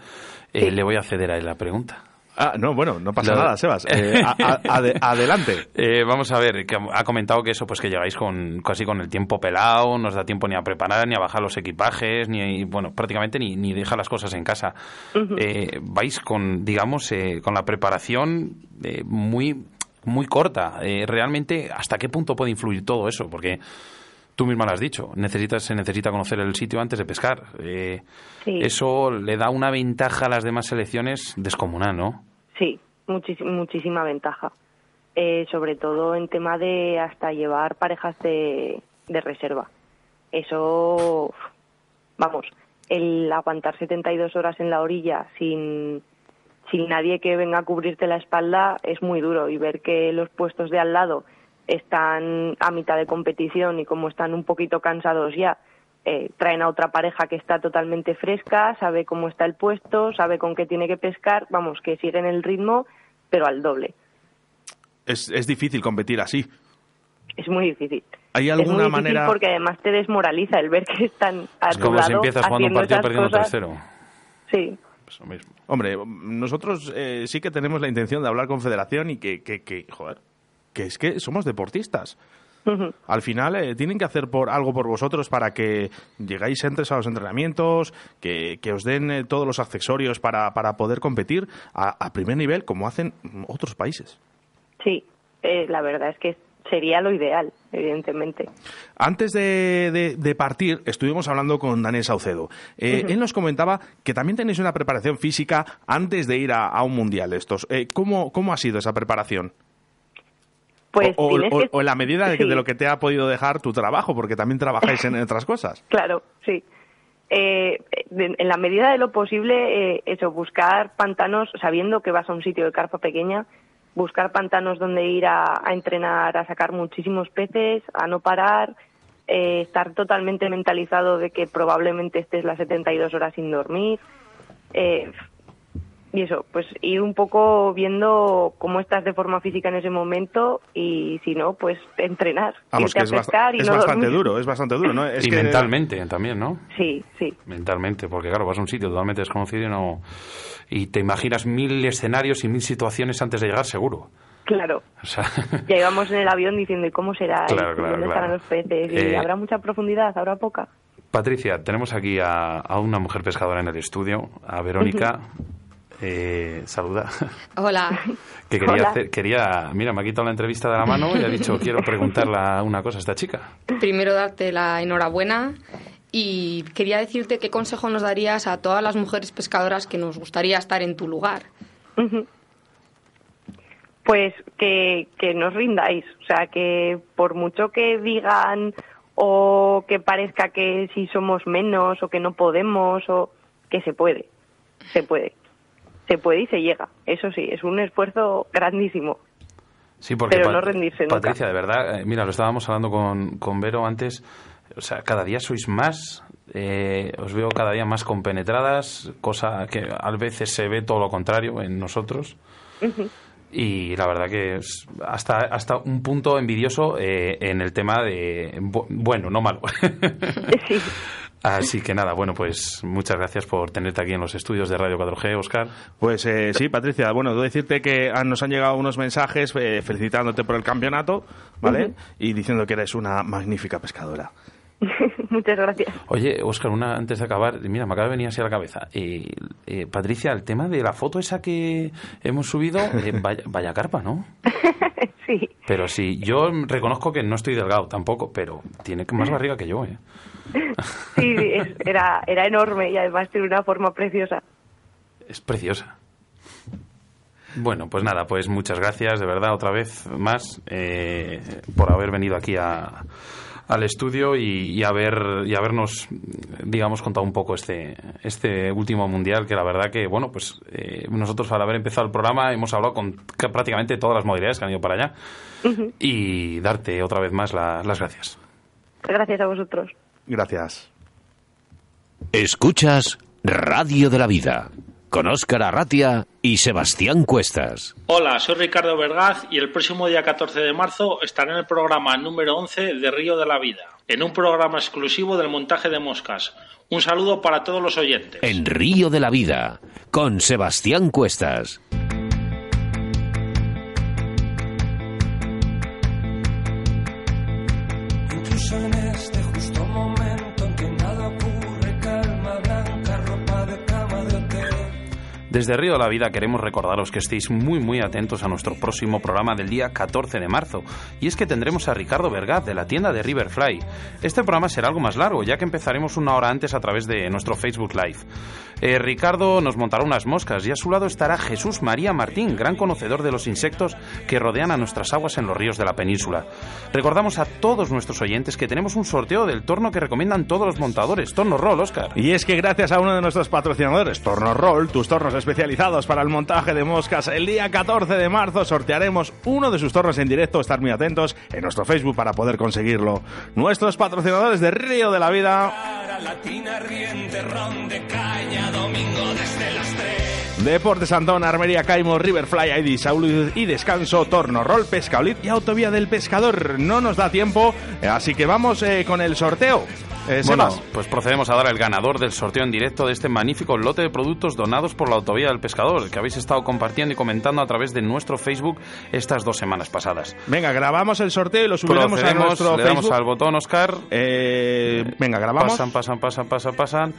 eh, le voy a ceder a él la pregunta. Ah, no, bueno, no pasa nada, Sebas. Eh, a- a- ade- adelante. Eh, vamos a ver, que ha comentado que eso, pues que llegáis con casi con el tiempo pelado, no os da tiempo ni a preparar, ni a bajar los equipajes, ni, bueno, prácticamente ni, ni deja las cosas en casa. Eh, vais con, digamos, eh, con la preparación eh, muy, muy corta. Eh, realmente, ¿hasta qué punto puede influir todo eso? Porque tú misma lo has dicho, necesitas, se necesita conocer el sitio antes de pescar. Eh, Sí. Eso le da una ventaja a las demás selecciones descomunal, ¿no? Sí, muchis- muchísima ventaja. Eh, sobre todo en tema de hasta llevar parejas de, de reserva. Eso, vamos, el aguantar 72 horas en la orilla sin, sin nadie que venga a cubrirte la espalda es muy duro y ver que los puestos de al lado están a mitad de competición y como están un poquito cansados ya, eh, traen a otra pareja que está totalmente fresca, sabe cómo está el puesto, sabe con qué tiene que pescar, vamos, que siguen el ritmo, pero al doble. Es, es difícil competir así. Es muy difícil. ¿Hay es muy alguna difícil manera...? porque además te desmoraliza el ver que están a Es tu como si lado empiezas jugando un partido perdiendo un cosas. tercero. Sí, Eso mismo. Hombre, nosotros eh, sí que tenemos la intención de hablar con Federación y que, que, que, joder, que es que somos deportistas. Al final eh, tienen que hacer por algo por vosotros para que llegáis antes a los entrenamientos, que, que os den eh, todos los accesorios para, para poder competir a, a primer nivel como hacen otros países. sí. Eh, la verdad es que sería lo ideal, evidentemente. Antes de, de- de partir, estuvimos hablando con Daniel Saucedo. Eh. Él nos comentaba que también tenéis una preparación física antes de ir a, a un mundial estos. Eh, ¿cómo, ¿Cómo ha sido esa preparación? Pues o, o- tienes o- que- o en la medida de, sí. de lo que te ha podido dejar tu trabajo, porque también trabajáis en otras cosas. Claro, sí. eh, en la medida de lo posible, eh, eso, buscar pantanos, sabiendo que vas a un sitio de carpa pequeña, buscar pantanos donde ir a, a entrenar, a sacar muchísimos peces, a no parar, eh, estar totalmente mentalizado de que probablemente estés las 72 horas sin dormir. Y eso, pues ir un poco viendo cómo estás de forma física en ese momento y si no, pues entrenar, Vamos, irte que a es, bast- pescar y es no bastante dormir. duro, es bastante duro, ¿no? Es y que- mentalmente también, ¿no? Sí, sí. Mentalmente, porque claro, vas a un sitio totalmente desconocido y, no, y te imaginas mil escenarios y mil situaciones antes de llegar, seguro. Claro. O sea, Ya íbamos en el avión diciendo, ¿y cómo será? ¿Y Claro, claro, ¿Dónde claro. estarán los peces? ¿Y Eh, habrá mucha profundidad? ¿Habrá poca? Patricia, tenemos aquí a, a una mujer pescadora en el estudio, a Verónica. Eh, saluda. Hola. Que quería, Hola. hacer- quería, mira, me ha quitado la entrevista de la mano y ha dicho, quiero preguntarle una cosa a esta chica. Primero darte la enhorabuena y quería decirte qué consejo nos darías a todas las mujeres pescadoras que nos gustaría estar en tu lugar. Pues que, que no os rindáis. O sea, que por mucho que digan o que parezca que si somos menos o que no podemos o que se puede. Se puede. Se puede y se llega. Eso sí, es un esfuerzo grandísimo. Sí, porque Pero no rendirse nunca. Patricia, de verdad, eh, mira, lo estábamos hablando con, con Vero antes, o sea, cada día sois más, eh, os veo cada día más compenetradas, cosa que a veces se ve todo lo contrario en nosotros. Y la verdad que es hasta, hasta un punto envidioso eh, en el tema de bu- bueno, no malo. Así que nada, bueno, pues muchas gracias por tenerte aquí en los estudios de Radio 4G, Oscar. Pues eh, sí, Patricia, bueno, debo decirte que ah, nos han llegado unos mensajes eh, felicitándote por el campeonato, ¿vale? Y diciendo que eres una magnífica pescadora. Muchas gracias. Oye, Óscar, una antes de acabar, mira, me acaba de venir así a la cabeza. Eh, eh, Patricia, el tema de la foto esa que hemos subido, eh, vaya, vaya carpa, ¿no? Pero sí, yo reconozco que no estoy delgado tampoco, pero tiene más barriga que yo, ¿eh? Sí, es- era, era enorme y además tiene una forma preciosa. Es preciosa. Bueno, pues nada, pues muchas gracias de verdad otra vez más eh, por haber venido aquí a, al estudio y, y haber y habernos digamos contado un poco este este último mundial que la verdad que bueno pues eh, nosotros al haber empezado el programa hemos hablado con ca- prácticamente todas las modalidades que han ido para allá Ujú. y darte otra vez más la- las gracias. Gracias a vosotros. Gracias. Escuchas Radio de la Vida con Óscar Arratia y Sebastián Cuestas. Hola, soy Ricardo Vergaz y el próximo día 14 de marzo estaré en el programa número 11 de Río de la Vida, en un programa exclusivo del montaje de moscas. Un saludo para todos los oyentes. En Río de la Vida con Sebastián Cuestas. Desde Río de la Vida queremos recordaros que estéis muy muy atentos a nuestro próximo programa del día 14 de marzo. Y es que tendremos a Ricardo Vergaz de la tienda de Riverfly. Este programa será algo más largo, ya que empezaremos una hora antes a través de nuestro Facebook Live. Eh, Ricardo nos montará unas moscas y a su lado estará Jesús María Martín, gran conocedor de los insectos que rodean a nuestras aguas en los ríos de la península. Recordamos a todos nuestros oyentes que tenemos un sorteo del torno que recomiendan todos los montadores, Torno Roll, Oscar. Y es que gracias a uno de nuestros patrocinadores, Torno Roll, tus tornos especializados para el montaje de moscas, el día 14 de marzo sortearemos uno de sus tornos en directo. Estar muy atentos en nuestro Facebook para poder conseguirlo. Nuestros patrocinadores de Río de la Vida, latina, riente, ron de caña, domingo desde las tres. Deportes Antón, Armería Caimo, Riverfly, ID, Salud y Descanso, Torno Roll, Pescaolid y Autovía del Pescador. No nos da tiempo, eh, así que vamos eh, con el sorteo. Eh, Bueno, Sebas. pues procedemos a dar al ganador del sorteo en directo de este magnífico lote de productos donados por la Autovía del Pescador, que habéis estado compartiendo y comentando a través de nuestro Facebook estas dos semanas pasadas. Venga, grabamos el sorteo y lo subiremos a nuestro le damos Facebook. al botón, Oscar. Eh, venga, grabamos. Pasan, pasan, pasan, pasan, pasan.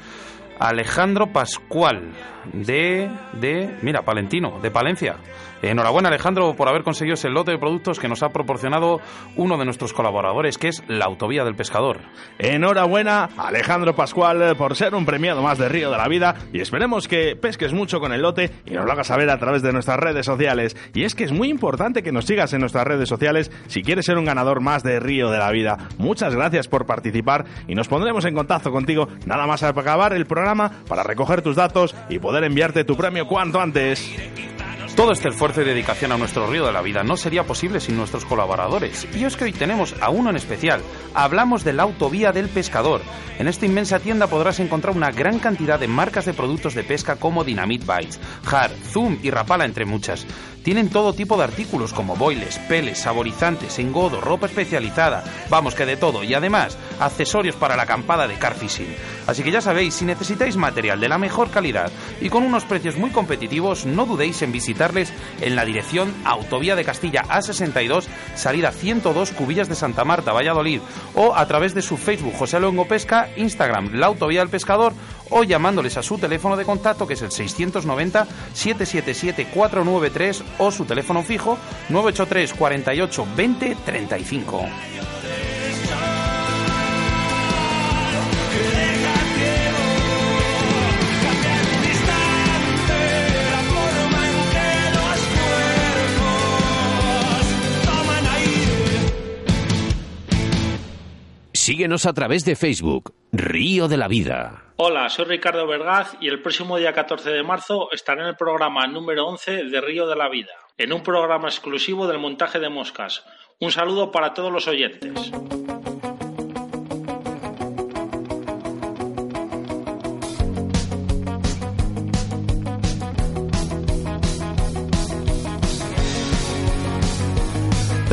Alejandro Pascual, de, de, mira, Palentino, de Palencia. Enhorabuena Alejandro por haber conseguido ese lote de productos que nos ha proporcionado uno de nuestros colaboradores, que es la Autovía del Pescador. Enhorabuena Alejandro Pascual por ser un premiado más de Río de la Vida y esperemos que pesques mucho con el lote y nos lo hagas saber a través de nuestras redes sociales. Y es que es muy importante que nos sigas en nuestras redes sociales si quieres ser un ganador más de Río de la Vida. Muchas gracias por participar y nos pondremos en contacto contigo nada más acabar el programa para recoger tus datos y poder enviarte tu premio cuanto antes. Todo este esfuerzo y dedicación a nuestro río de la vida no sería posible sin nuestros colaboradores. Y es que hoy tenemos a uno en especial. Hablamos de la Autovía del Pescador. En esta inmensa tienda podrás encontrar una gran cantidad de marcas de productos de pesca como Dynamite Bites, Har, Zoom y Rapala, entre muchas. Tienen todo tipo de artículos como boiles, peles, saborizantes, engodo, ropa especializada, vamos que de todo, y además accesorios para la acampada de car fishing. Así que ya sabéis, si necesitáis material de la mejor calidad y con unos precios muy competitivos, no dudéis en en la dirección Autovía de Castilla A62, salida 102 Cubillas de Santa Marta, Valladolid, o a través de su Facebook José Luengo Pesca, Instagram La Autovía del Pescador o llamándoles a su teléfono de contacto que es el 690 777 493 o su teléfono fijo 983 48 20 35. Síguenos a través de Facebook, Río de la Vida. Hola, soy Ricardo Vergaz y el próximo día 14 de marzo estaré en el programa número 11 de Río de la Vida, en un programa exclusivo del montaje de moscas. Un saludo para todos los oyentes.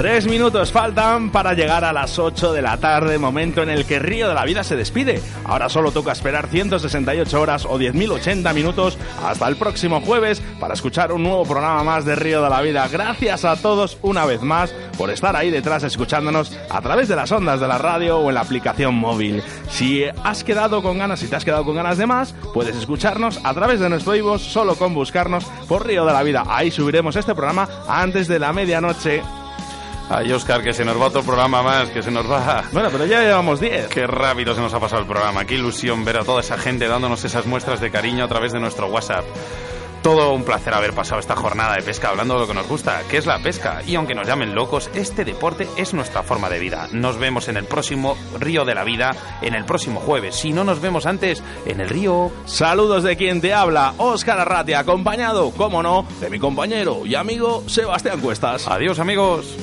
Tres minutos faltan para llegar a las 8 de la tarde, momento en el que Río de la Vida se despide. Ahora solo toca esperar 168 horas o 10.080 minutos hasta el próximo jueves para escuchar un nuevo programa más de Río de la Vida. Gracias a todos una vez más por estar ahí detrás escuchándonos a través de las ondas de la radio o en la aplicación móvil. Si has quedado con ganas, si te has quedado con ganas de más, puedes escucharnos a través de nuestro iVoox solo con buscarnos por Río de la Vida. Ahí subiremos este programa antes de la medianoche. Ay, Oscar, que se nos va otro programa más, que se nos va. Bueno, pero ya llevamos 10. Qué rápido se nos ha pasado el programa. Qué ilusión ver a toda esa gente dándonos esas muestras de cariño a través de nuestro WhatsApp. Todo un placer haber pasado esta jornada de pesca hablando de lo que nos gusta, que es la pesca. Y aunque nos llamen locos, este deporte es nuestra forma de vida. Nos vemos en el próximo Río de la Vida, en el próximo jueves. Si no nos vemos antes, en el río. Saludos de quien te habla, Óscar Arratia, acompañado, como no, de mi compañero y amigo Sebastián Cuestas. Adiós, amigos.